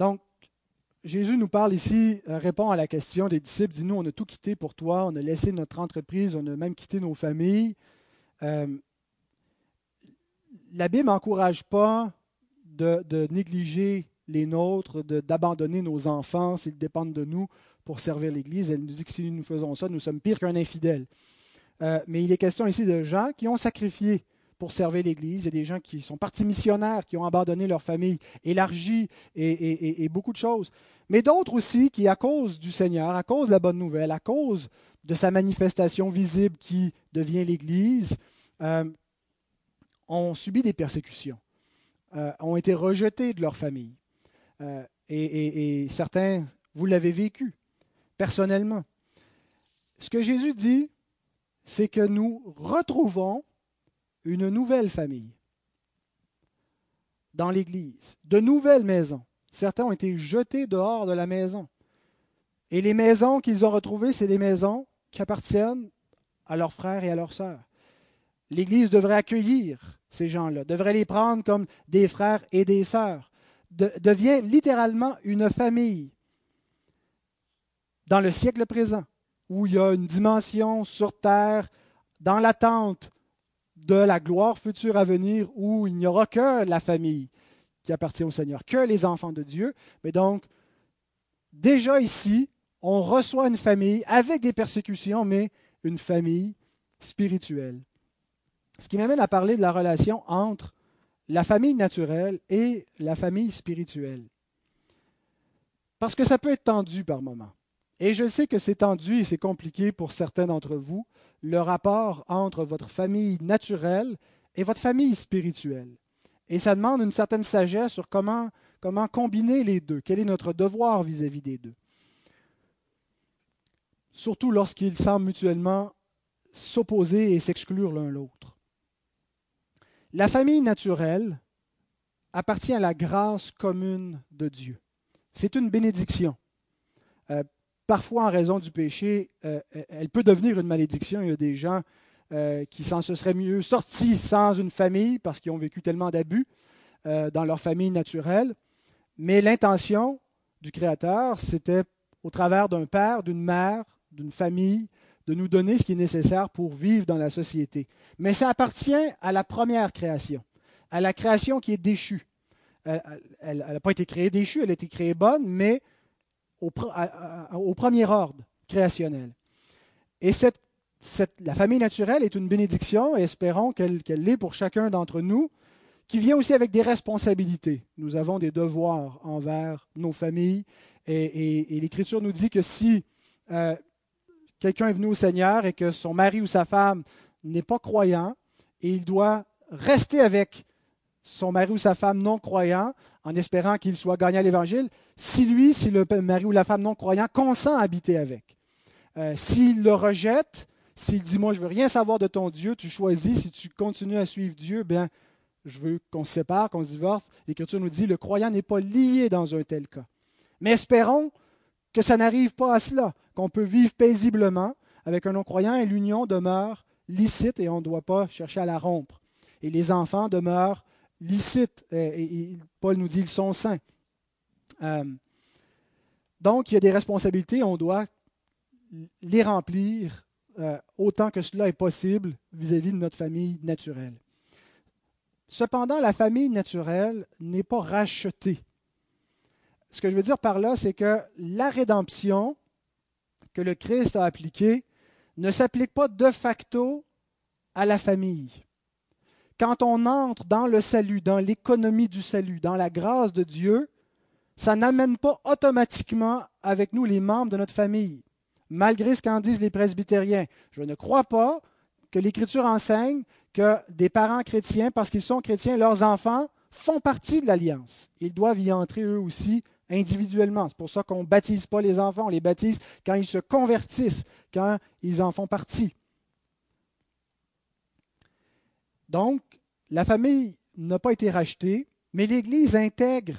Donc, Jésus nous parle ici, euh, répond à la question des disciples, dit, nous, on a tout quitté pour toi, on a laissé notre entreprise, on a même quitté nos familles. Euh, la Bible n'encourage pas de, négliger les nôtres, d'abandonner nos enfants s'ils dépendent de nous pour servir l'Église. Elle nous dit que si nous faisons ça, nous sommes pire qu'un infidèle. Euh, mais il est question ici de gens qui ont sacrifié pour servir l'Église. Il y a des gens qui sont partis missionnaires, qui ont abandonné leur famille, élargie et, et beaucoup de choses. Mais d'autres aussi qui, à cause du Seigneur, à cause de la bonne nouvelle, à cause de sa manifestation visible qui devient l'Église, euh, ont subi des persécutions, euh, ont été rejetés de leur famille. Euh, et, et, certains, vous l'avez vécu personnellement. Ce que Jésus dit, c'est que nous retrouvons une nouvelle famille dans l'Église, de nouvelles maisons. Certains ont été jetés dehors de la maison. Et les maisons qu'ils ont retrouvées, c'est des maisons qui appartiennent à leurs frères et à leurs sœurs. L'Église devrait accueillir ces gens-là, devrait les prendre comme des frères et des sœurs, devient littéralement une famille dans le siècle présent, où il y a une dimension sur terre, dans l'attente de la gloire future à venir, où il n'y aura que la famille qui appartient au Seigneur, que les enfants de Dieu. Mais donc, déjà ici, on reçoit une famille avec des persécutions, mais une famille spirituelle. Ce qui m'amène à parler de la relation entre la famille naturelle et la famille spirituelle. Parce que ça peut être tendu par moments. Et je sais que c'est tendu et c'est compliqué pour certains d'entre vous, le rapport entre votre famille naturelle et votre famille spirituelle. Et ça demande une certaine sagesse sur comment, comment combiner les deux, quel est notre devoir vis-à-vis des deux? Surtout lorsqu'ils semblent mutuellement s'opposer et s'exclure l'un l'autre. La famille naturelle appartient à la grâce commune de Dieu. C'est une bénédiction. Euh, parfois, en raison du péché, euh, elle peut devenir une malédiction. Il y a des gens euh, qui s'en se seraient mieux sortis sans une famille parce qu'ils ont vécu tellement d'abus dans leur famille naturelle. Mais l'intention du Créateur, c'était au travers d'un père, d'une mère, d'une famille, de nous donner ce qui est nécessaire pour vivre dans la société. Mais ça appartient à la première création, à la création qui est déchue. Elle n'a pas été créée déchue, elle a été créée bonne, mais au, premier ordre créationnel. Et la famille naturelle est une bénédiction, et espérons qu'elle l'est pour chacun d'entre nous, qui vient aussi avec des responsabilités. Nous avons des devoirs envers nos familles, et, l'Écriture nous dit que si euh, quelqu'un est venu au Seigneur et que son mari ou sa femme n'est pas croyant, et il doit rester avec son mari ou sa femme non croyant en espérant qu'il soit gagné à l'Évangile, si lui, si le mari ou la femme non croyant consent à habiter avec. Euh, s'il le rejette, s'il dit moi je veux rien savoir de ton Dieu, tu choisis, si tu continues à suivre Dieu, bien je veux qu'on se sépare, qu'on se divorce. L'Écriture nous dit le croyant n'est pas lié dans un tel cas. Mais espérons que ça n'arrive pas à cela, qu'on peut vivre paisiblement avec un non-croyant et l'union demeure licite et on ne doit pas chercher à la rompre. Et les enfants demeurent licites. Et, Paul nous dit ils sont saints. Euh, donc, il y a des responsabilités, on doit les remplir euh, autant que cela est possible vis-à-vis -vis de notre famille naturelle. Cependant, la famille naturelle n'est pas rachetée. Ce que je veux dire par là, c'est que la rédemption que le Christ a appliquée ne s'applique pas de facto à la famille. Quand on entre dans le salut, dans l'économie du salut, dans la grâce de Dieu, ça n'amène pas automatiquement avec nous les membres de notre famille, malgré ce qu'en disent les presbytériens. Je ne crois pas que l'Écriture enseigne que des parents chrétiens, parce qu'ils sont chrétiens, leurs enfants font partie de l'alliance. Ils doivent y entrer eux aussi individuellement. C'est pour ça qu'on ne baptise pas les enfants, on les baptise quand ils se convertissent, quand ils en font partie. Donc, la famille n'a pas été rachetée, mais l'Église intègre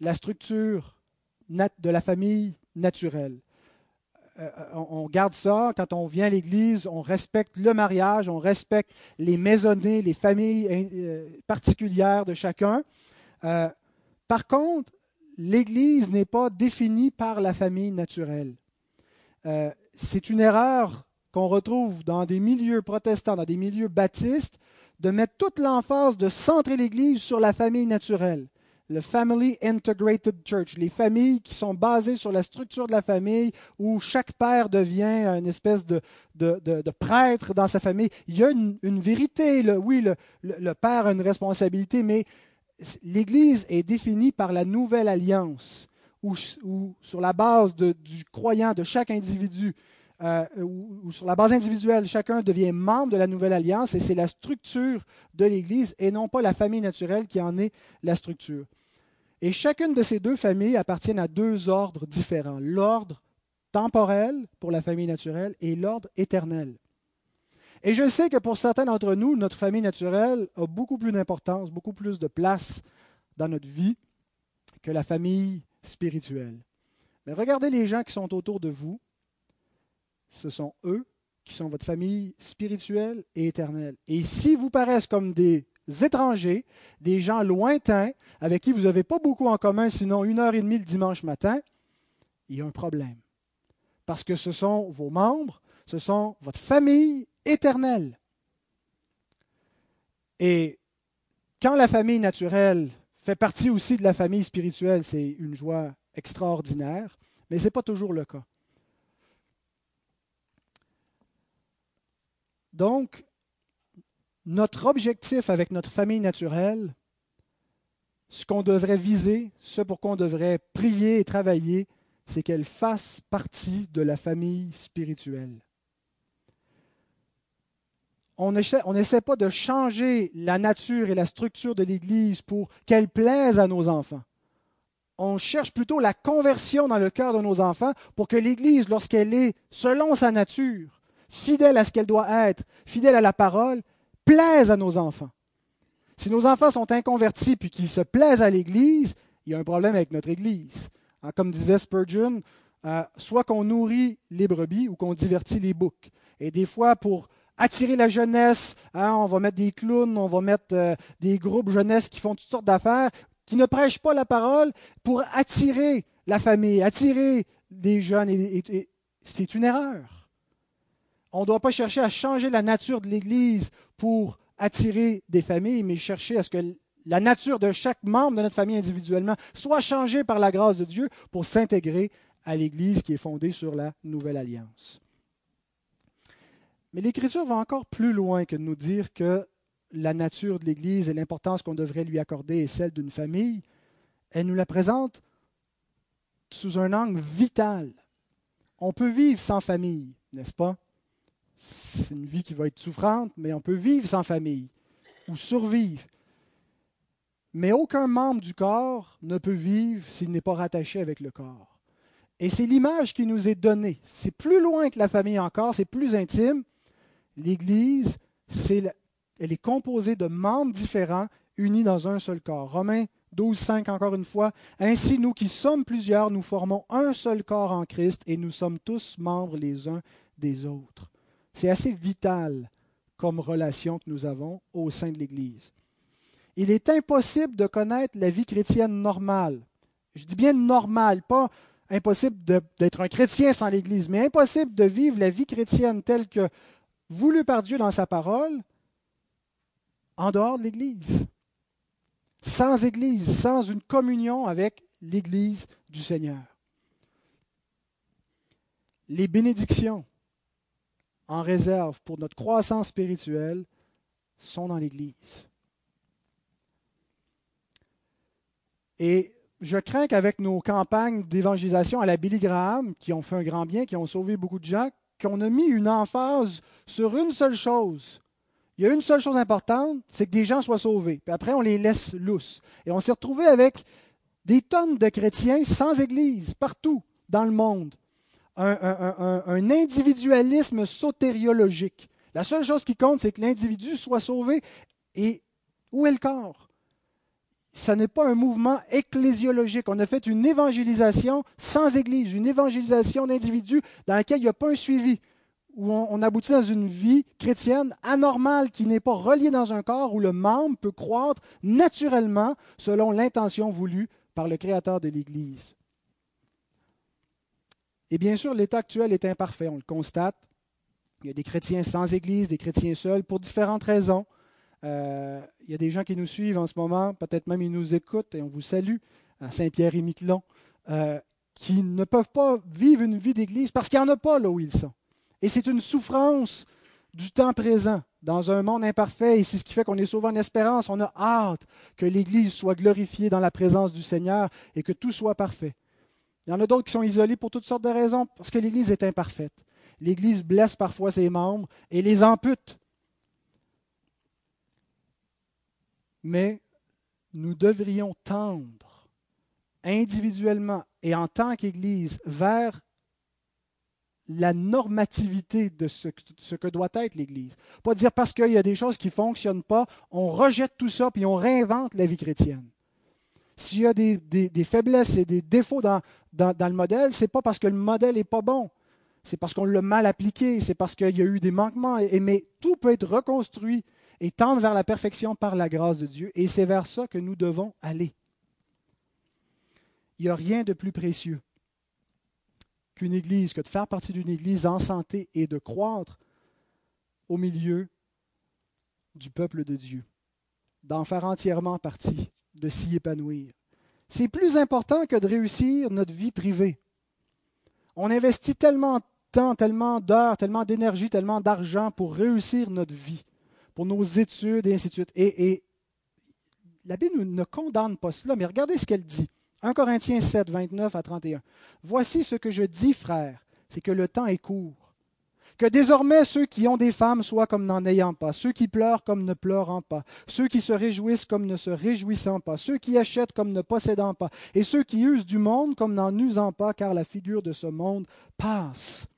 la structure de la famille naturelle. Euh, euh, on garde ça quand on vient à l'Église, on respecte le mariage, on respecte les maisonnées, les familles euh, particulières de chacun. par contre, l'Église n'est pas définie par la famille naturelle. Euh, c'est une erreur qu'on retrouve dans des milieux protestants, dans des milieux baptistes, de mettre toute l'emphase de centrer l'Église sur la famille naturelle le Family Integrated Church, les familles qui sont basées sur la structure de la famille, où chaque père devient une espèce de, de, prêtre dans sa famille. Il y a une, vérité, oui, le, le, père a une responsabilité, mais l'Église est définie par la nouvelle alliance, où, sur la base du croyant, de chaque individu, euh, ou, sur la base individuelle, chacun devient membre de la nouvelle alliance et c'est la structure de l'Église et non pas la famille naturelle qui en est la structure. Et chacune de ces deux familles appartiennent à deux ordres différents. L'ordre temporel pour la famille naturelle et l'ordre éternel. Et je sais que pour certains d'entre nous, notre famille naturelle a beaucoup plus d'importance, beaucoup plus de place dans notre vie que la famille spirituelle. Mais regardez les gens qui sont autour de vous. Ce sont eux qui sont votre famille spirituelle et éternelle. Et s'ils vous paraissent comme des étrangers, des gens lointains, avec qui vous n'avez pas beaucoup en commun, sinon une heure et demie le dimanche matin, il y a un problème. Parce que ce sont vos membres, ce sont votre famille éternelle. Et quand la famille naturelle fait partie aussi de la famille spirituelle, c'est une joie extraordinaire, mais ce n'est pas toujours le cas. Donc, notre objectif avec notre famille naturelle, ce qu'on devrait viser, ce pour quoi on devrait prier et travailler, c'est qu'elle fasse partie de la famille spirituelle. On n'essaie pas de changer la nature et la structure de l'Église pour qu'elle plaise à nos enfants. On cherche plutôt la conversion dans le cœur de nos enfants pour que l'Église, lorsqu'elle est selon sa nature, fidèle à ce qu'elle doit être, fidèle à la parole, plaise à nos enfants. Si nos enfants sont inconvertis puis qu'ils se plaisent à l'Église, il y a un problème avec notre Église. Hein, comme disait Spurgeon, euh, soit qu'on nourrit les brebis ou qu'on divertit les boucs. Et des fois, pour attirer la jeunesse, hein, on va mettre des clowns, on va mettre euh, des groupes jeunesse qui font toutes sortes d'affaires, qui ne prêchent pas la parole pour attirer la famille, attirer des jeunes. et c'est une erreur. On ne doit pas chercher à changer la nature de l'Église pour attirer des familles, mais chercher à ce que la nature de chaque membre de notre famille individuellement soit changée par la grâce de Dieu pour s'intégrer à l'Église qui est fondée sur la nouvelle alliance. Mais l'Écriture va encore plus loin que de nous dire que la nature de l'Église et l'importance qu'on devrait lui accorder est celle d'une famille. Elle nous la présente sous un angle vital. On peut vivre sans famille, n'est-ce pas? c'est une vie qui va être souffrante, mais on peut vivre sans famille ou survivre. Mais aucun membre du corps ne peut vivre s'il n'est pas rattaché avec le corps. Et c'est l'image qui nous est donnée. C'est plus loin que la famille encore, c'est plus intime. L'Église, elle est composée de membres différents unis dans un seul corps. Romains 12, 5, encore une fois. Ainsi, nous qui sommes plusieurs, nous formons un seul corps en Christ et nous sommes tous membres les uns des autres. C'est assez vital comme relation que nous avons au sein de l'Église. Il est impossible de connaître la vie chrétienne normale. Je dis bien normale, pas impossible d'être un chrétien sans l'Église, mais impossible de vivre la vie chrétienne telle que voulue par Dieu dans sa parole en dehors de l'Église. Sans Église, sans une communion avec l'Église du Seigneur. Les bénédictions, en réserve pour notre croissance spirituelle sont dans l'Église. Et je crains qu'avec nos campagnes d'évangélisation à la Billy Graham, qui ont fait un grand bien, qui ont sauvé beaucoup de gens, qu'on a mis une emphase sur une seule chose. Il y a une seule chose importante, c'est que des gens soient sauvés. Puis après, on les laisse lousses. Et on s'est retrouvé avec des tonnes de chrétiens sans Église, partout dans le monde un, individualisme sotériologique. La seule chose qui compte, c'est que l'individu soit sauvé. Et où est le corps? Ce n'est pas un mouvement ecclésiologique. On a fait une évangélisation sans Église, une évangélisation d'individus dans laquelle il n'y a pas un suivi, où on, aboutit dans une vie chrétienne anormale qui n'est pas reliée dans un corps, où le membre peut croître naturellement selon l'intention voulue par le Créateur de l'Église. Et bien sûr, l'état actuel est imparfait, on le constate. Il y a des chrétiens sans Église, des chrétiens seuls, pour différentes raisons. Euh, il y a des gens qui nous suivent en ce moment, peut-être même ils nous écoutent, et on vous salue, à Saint-Pierre et Miquelon, euh, qui ne peuvent pas vivre une vie d'Église parce qu'il n'y en a pas là où ils sont. Et c'est une souffrance du temps présent, dans un monde imparfait, et c'est ce qui fait qu'on est sauvé en espérance. On a hâte que l'Église soit glorifiée dans la présence du Seigneur et que tout soit parfait. Il y en a d'autres qui sont isolés pour toutes sortes de raisons, parce que l'Église est imparfaite. L'Église blesse parfois ses membres et les ampute. Mais nous devrions tendre individuellement et en tant qu'Église vers la normativité de ce, que doit être l'Église. Pas dire parce qu'il y a des choses qui ne fonctionnent pas, on rejette tout ça puis on réinvente la vie chrétienne. S'il y a des, faiblesses et des défauts dans, le modèle, ce n'est pas parce que le modèle n'est pas bon. C'est parce qu'on l'a mal appliqué, c'est parce qu'il y a eu des manquements. Mais tout peut être reconstruit et tendre vers la perfection par la grâce de Dieu. Et c'est vers ça que nous devons aller. Il n'y a rien de plus précieux qu'une Église, que de faire partie d'une Église en santé et de croître au milieu du peuple de Dieu, d'en faire entièrement partie, de s'y épanouir. C'est plus important que de réussir notre vie privée. On investit tellement de temps, tellement d'heures, tellement d'énergie, tellement d'argent pour réussir notre vie, pour nos études et ainsi de suite. Et, la Bible ne condamne pas cela, mais regardez ce qu'elle dit. 1 Corinthiens 7, 29 à 31. Voici ce que je dis, frères, c'est que le temps est court. Que désormais ceux qui ont des femmes soient comme n'en ayant pas, ceux qui pleurent comme ne pleurant pas, ceux qui se réjouissent comme ne se réjouissant pas, ceux qui achètent comme ne possédant pas, et ceux qui usent du monde comme n'en usant pas, car la figure de ce monde passe.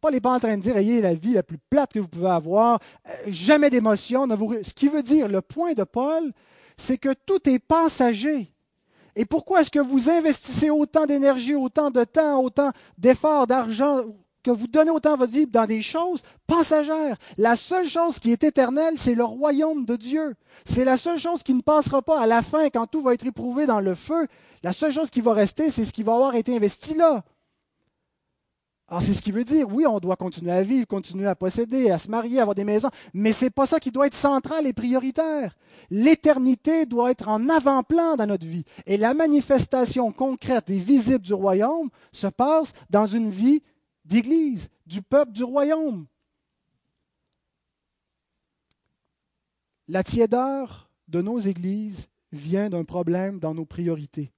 Paul n'est pas en train de dire ayez la vie la plus plate que vous pouvez avoir, euh, jamais d'émotion. Ce qui veut dire, le point de Paul, c'est que tout est passager. Et pourquoi est-ce que vous investissez autant d'énergie, autant de temps, autant d'efforts, d'argent, que vous donnez autant votre vie dans des choses passagères? La seule chose qui est éternelle, c'est le royaume de Dieu. C'est la seule chose qui ne passera pas à la fin, quand tout va être éprouvé dans le feu. La seule chose qui va rester, c'est ce qui va avoir été investi là. Alors, c'est ce qui veut dire, oui, on doit continuer à vivre, continuer à posséder, à se marier, avoir des maisons, mais ce n'est pas ça qui doit être central et prioritaire. L'éternité doit être en avant-plan dans notre vie. Et la manifestation concrète et visible du royaume se passe dans une vie d'Église, du peuple du royaume. La tiédeur de nos églises vient d'un problème dans nos priorités.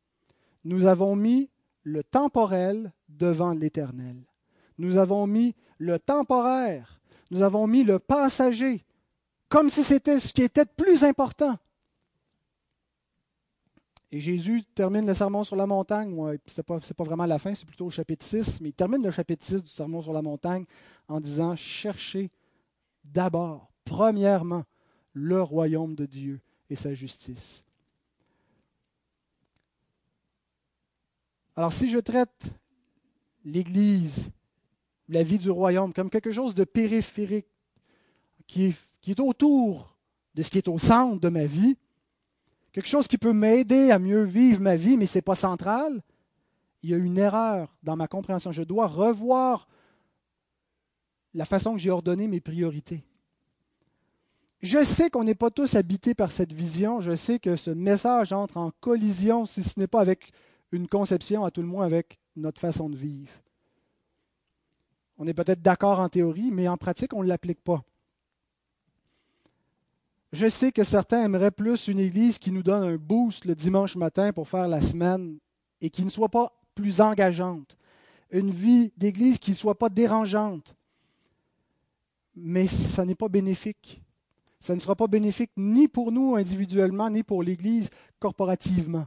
Nous avons mis le temporel devant l'éternel. Nous avons mis le temporaire, nous avons mis le passager, comme si c'était ce qui était le plus important. Et Jésus termine le sermon sur la montagne. Ce n'est pas, pas, vraiment la fin, c'est plutôt au chapitre 6, mais il termine le chapitre 6 du sermon sur la montagne en disant Cherchez d'abord, premièrement, le royaume de Dieu et sa justice. Alors si je traite l'Église la vie du royaume comme quelque chose de périphérique, qui est, qui est autour de ce qui est au centre de ma vie, quelque chose qui peut m'aider à mieux vivre ma vie, mais ce n'est pas central, il y a une erreur dans ma compréhension. Je dois revoir la façon que j'ai ordonné mes priorités. Je sais qu'on n'est pas tous habités par cette vision, je sais que ce message entre en collision, si ce n'est pas avec une conception, à tout le moins avec notre façon de vivre. On est peut-être d'accord en théorie, mais en pratique, on ne l'applique pas. Je sais que certains aimeraient plus une église qui nous donne un boost le dimanche matin pour faire la semaine et qui ne soit pas plus engageante. Une vie d'église qui ne soit pas dérangeante. Mais ça n'est pas bénéfique. Ça ne sera pas bénéfique ni pour nous individuellement, ni pour l'Église corporativement.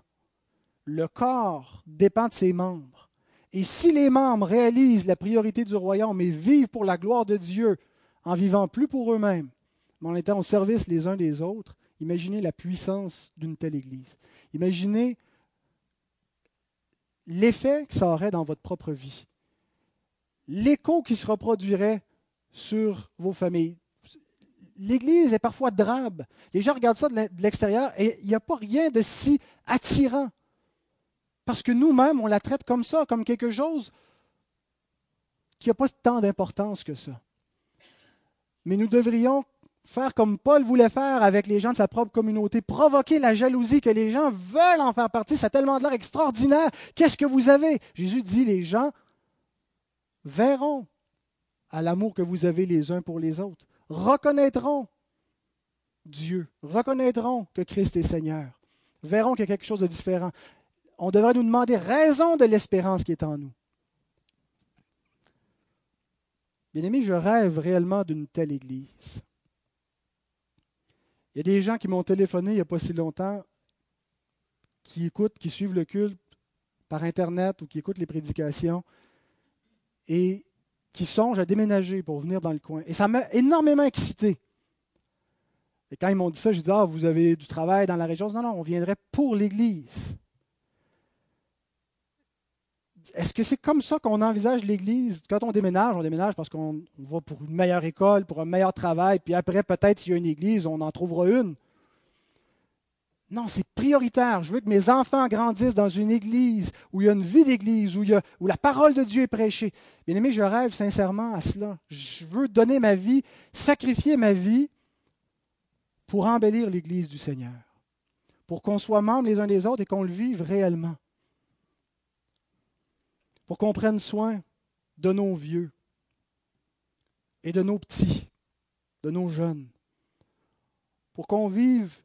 Le corps dépend de ses membres. Et si les membres réalisent la priorité du royaume et vivent pour la gloire de Dieu en vivant plus pour eux-mêmes, mais en étant au service les uns des autres, imaginez la puissance d'une telle Église. Imaginez l'effet que ça aurait dans votre propre vie. L'écho qui se reproduirait sur vos familles. L'Église est parfois drabe. Les gens regardent ça de l'extérieur et il n'y a pas rien de si attirant Parce que nous-mêmes, on la traite comme ça, comme quelque chose qui n'a pas tant d'importance que ça. Mais nous devrions faire comme Paul voulait faire avec les gens de sa propre communauté, provoquer la jalousie, que les gens veulent en faire partie. Ça a tellement de l'air extraordinaire. Qu'est-ce que vous avez? Jésus dit, les gens verront à l'amour que vous avez les uns pour les autres, reconnaîtront Dieu, reconnaîtront que Christ est Seigneur, verront qu'il y a quelque chose de différent. On devrait nous demander raison de l'espérance qui est en nous. Bien aimé, je rêve réellement d'une telle Église. Il y a des gens qui m'ont téléphoné il n'y a pas si longtemps, qui écoutent, qui suivent le culte par Internet ou qui écoutent les prédications et qui songent à déménager pour venir dans le coin. Et ça m'a énormément excité. Et quand ils m'ont dit ça, j'ai dit Ah, vous avez du travail dans la région Non, non, on viendrait pour l'Église. Est-ce que c'est comme ça qu'on envisage l'Église? Quand on déménage, on déménage parce qu'on va pour une meilleure école, pour un meilleur travail, puis après, peut-être, s'il y a une Église, on en trouvera une. Non, c'est prioritaire. Je veux que mes enfants grandissent dans une église où il y a une vie d'église, où, la parole de Dieu est prêchée. Bien aimé, je rêve sincèrement à cela. Je veux donner ma vie, sacrifier ma vie pour embellir l'église du Seigneur, pour qu'on soit membres les uns des autres et qu'on le vive réellement, pour qu'on prenne soin de nos vieux et de nos petits, de nos jeunes, pour qu'on vive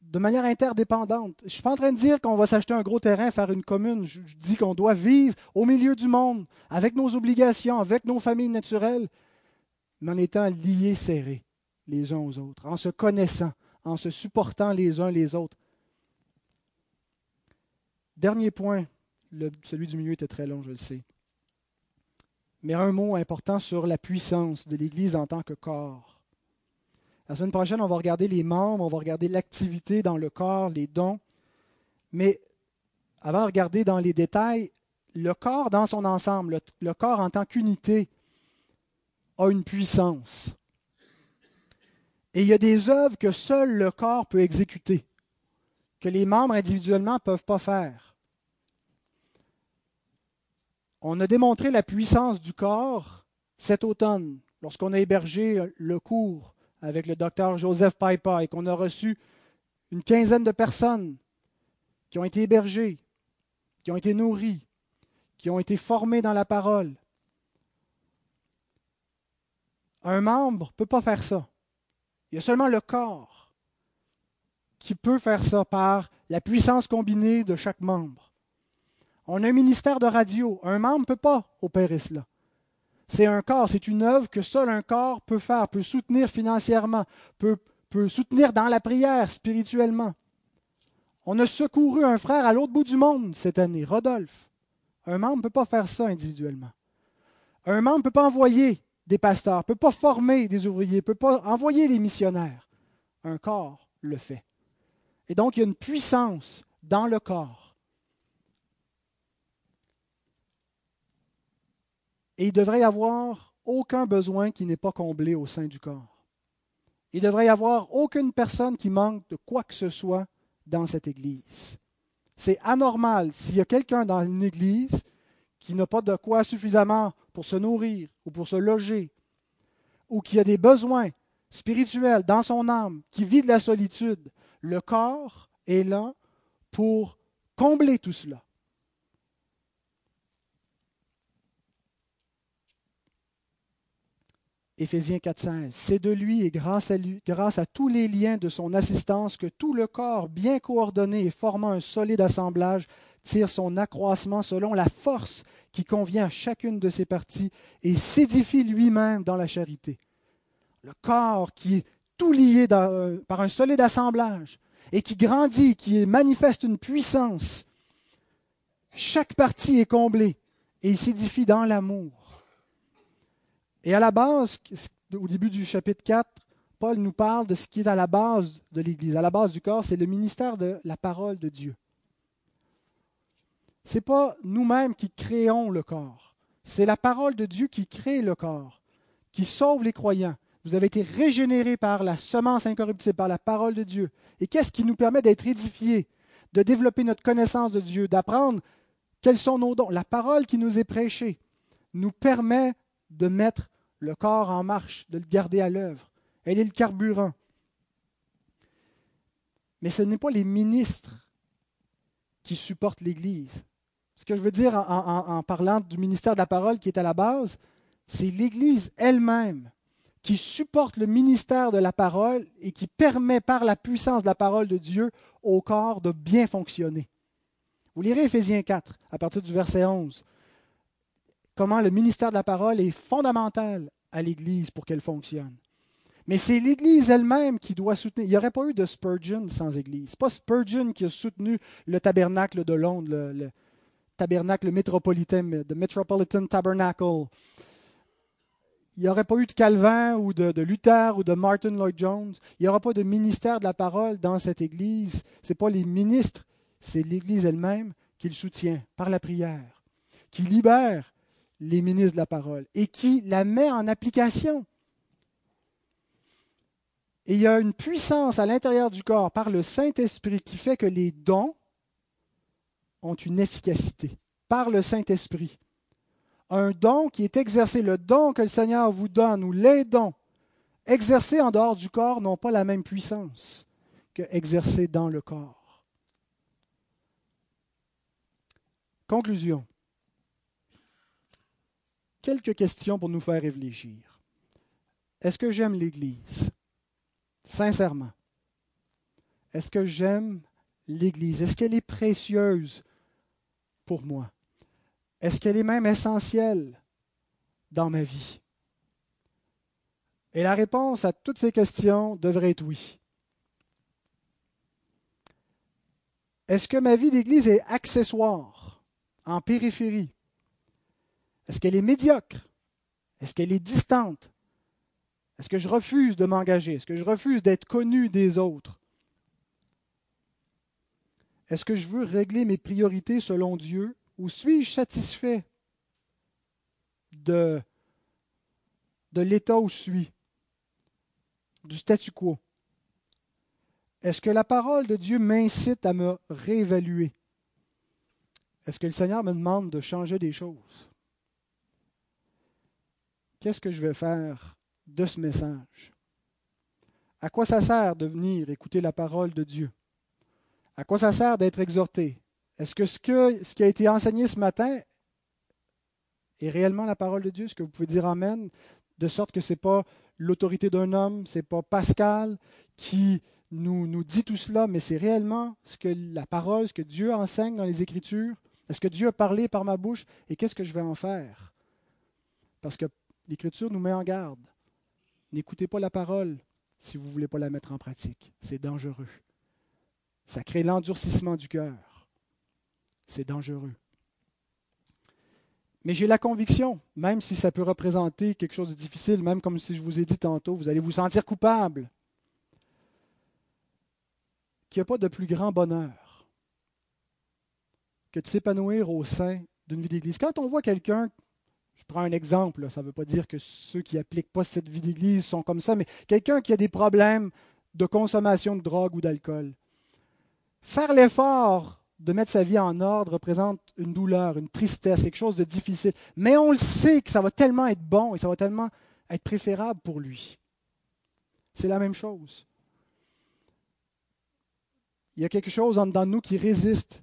de manière interdépendante. Je ne suis pas en train de dire qu'on va s'acheter un gros terrain, faire une commune. Je, dis qu'on doit vivre au milieu du monde, avec nos obligations, avec nos familles naturelles, mais en étant liés, serrés les uns aux autres, en se connaissant, en se supportant les uns les autres. Dernier point, celui du milieu était très long, je le sais. Mais un mot important sur la puissance de l'Église en tant que corps. La semaine prochaine, on va regarder les membres, on va regarder l'activité dans le corps, les dons. Mais avant de regarder dans les détails, le corps dans son ensemble, le, corps en tant qu'unité, a une puissance. Et il y a des œuvres que seul le corps peut exécuter, que les membres individuellement ne peuvent pas faire. On a démontré la puissance du corps cet automne, lorsqu'on a hébergé le cours avec le docteur Joseph Piper et qu'on a reçu une quinzaine de personnes qui ont été hébergées, qui ont été nourries, qui ont été formées dans la parole. Un membre ne peut pas faire ça. Il y a seulement le corps qui peut faire ça par la puissance combinée de chaque membre. On a un ministère de radio. Un membre ne peut pas opérer cela. C'est un corps, c'est une œuvre que seul un corps peut faire, peut soutenir financièrement, peut, peut soutenir dans la prière spirituellement. On a secouru un frère à l'autre bout du monde cette année, Rodolphe. Un membre ne peut pas faire ça individuellement. Un membre ne peut pas envoyer des pasteurs, ne peut pas former des ouvriers, ne peut pas envoyer des missionnaires. Un corps le fait. Et donc, il y a une puissance dans le corps Et il devrait y avoir aucun besoin qui n'est pas comblé au sein du corps. Il devrait y avoir aucune personne qui manque de quoi que ce soit dans cette Église. C'est anormal s'il y a quelqu'un dans une Église qui n'a pas de quoi suffisamment pour se nourrir ou pour se loger, ou qui a des besoins spirituels dans son âme, qui vit de la solitude. Le corps est là pour combler tout cela. Éphésiens 4.16. C'est de lui et grâce à, lui, grâce à tous les liens de son assistance que tout le corps, bien coordonné et formant un solide assemblage, tire son accroissement selon la force qui convient à chacune de ses parties et s'édifie lui-même dans la charité. Le corps qui est tout lié euh, par un solide assemblage et qui grandit, qui manifeste une puissance. Chaque partie est comblée et s'édifie dans l'amour. Et à la base, au début du chapitre 4, Paul nous parle de ce qui est à la base de l'Église. À la base du corps, c'est le ministère de la parole de Dieu. Ce n'est pas nous-mêmes qui créons le corps. C'est la parole de Dieu qui crée le corps, qui sauve les croyants. Vous avez été régénérés par la semence incorruptible, par la parole de Dieu. Et qu'est-ce qui nous permet d'être édifiés, de développer notre connaissance de Dieu, d'apprendre quels sont nos dons? La parole qui nous est prêchée nous permet de mettre le corps en marche, de le garder à l'œuvre. Elle est le carburant. Mais ce n'est pas les ministres qui supportent l'Église. Ce que je veux dire en, parlant du ministère de la parole qui est à la base, c'est l'Église elle-même qui supporte le ministère de la parole et qui permet par la puissance de la parole de Dieu au corps de bien fonctionner. Vous lirez Éphésiens 4 à partir du verset 11. Comment le ministère de la parole est fondamental à l'Église pour qu'elle fonctionne. Mais c'est l'Église elle-même qui doit soutenir. Il n'y aurait pas eu de Spurgeon sans Église. Ce n'est pas Spurgeon qui a soutenu le tabernacle de Londres, le, tabernacle métropolitain, le Metropolitan Tabernacle. Il n'y aurait pas eu de Calvin ou de, Luther ou de Martin Lloyd Jones. Il n'y aura pas de ministère de la parole dans cette Église. Ce n'est pas les ministres, c'est l'Église elle-même qui le soutient par la prière, qui libère les ministres de la parole et qui la met en application. Et il y a une puissance à l'intérieur du corps par le Saint-Esprit qui fait que les dons ont une efficacité par le Saint-Esprit. Un don qui est exercé, le don que le Seigneur vous donne ou les dons exercés en dehors du corps n'ont pas la même puissance que exercés dans le corps. Conclusion. Quelques questions pour nous faire réfléchir. Est-ce que j'aime l'Église? Sincèrement. Est-ce que j'aime l'Église? Est-ce qu'elle est précieuse pour moi? Est-ce qu'elle est même essentielle dans ma vie? Et la réponse à toutes ces questions devrait être oui. Est-ce que ma vie d'Église est accessoire, en périphérie? Est-ce qu'elle est médiocre? Est-ce qu'elle est distante? Est-ce que je refuse de m'engager? Est-ce que je refuse d'être connu des autres? Est-ce que je veux régler mes priorités selon Dieu ou suis-je satisfait de, de l'état où je suis, du statu quo? Est-ce que la parole de Dieu m'incite à me réévaluer? Est-ce que le Seigneur me demande de changer des choses? Qu'est-ce que je vais faire de ce message? À quoi ça sert de venir écouter la parole de Dieu? À quoi ça sert d'être exhorté? Est-ce que ce, que ce qui a été enseigné ce matin est réellement la parole de Dieu? Est-ce que vous pouvez dire Amen? De sorte que ce n'est pas l'autorité d'un homme, ce n'est pas Pascal qui nous, nous dit tout cela, mais c'est réellement ce que la parole, ce que Dieu enseigne dans les Écritures? Est-ce que Dieu a parlé par ma bouche? Et qu'est-ce que je vais en faire? Parce que l'Écriture nous met en garde. N'écoutez pas la parole si vous ne voulez pas la mettre en pratique. C'est dangereux. Ça crée l'endurcissement du cœur. C'est dangereux. Mais j'ai la conviction, même si ça peut représenter quelque chose de difficile, même comme si je vous ai dit tantôt, vous allez vous sentir coupable, qu'il n'y a pas de plus grand bonheur que de s'épanouir au sein d'une vie d'église. Quand on voit quelqu'un, je prends un exemple, ça ne veut pas dire que ceux qui n'appliquent pas cette vie d'église sont comme ça, mais quelqu'un qui a des problèmes de consommation de drogue ou d'alcool, Faire l'effort de mettre sa vie en ordre représente une douleur, une tristesse, quelque chose de difficile. Mais on le sait que ça va tellement être bon et ça va tellement être préférable pour lui. C'est la même chose. Il y a quelque chose en nous qui résiste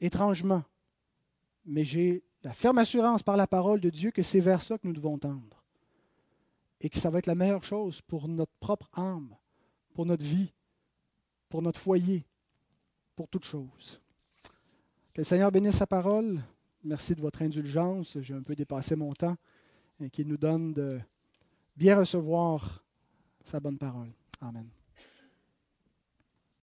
étrangement. Mais j'ai la ferme assurance par la parole de Dieu que c'est vers ça que nous devons tendre. Et que ça va être la meilleure chose pour notre propre âme, pour notre vie, pour notre foyer, pour toute chose. Que le Seigneur bénisse sa parole. Merci de votre indulgence. J'ai un peu dépassé mon temps. Et qu'il nous donne de bien recevoir sa bonne parole. Amen.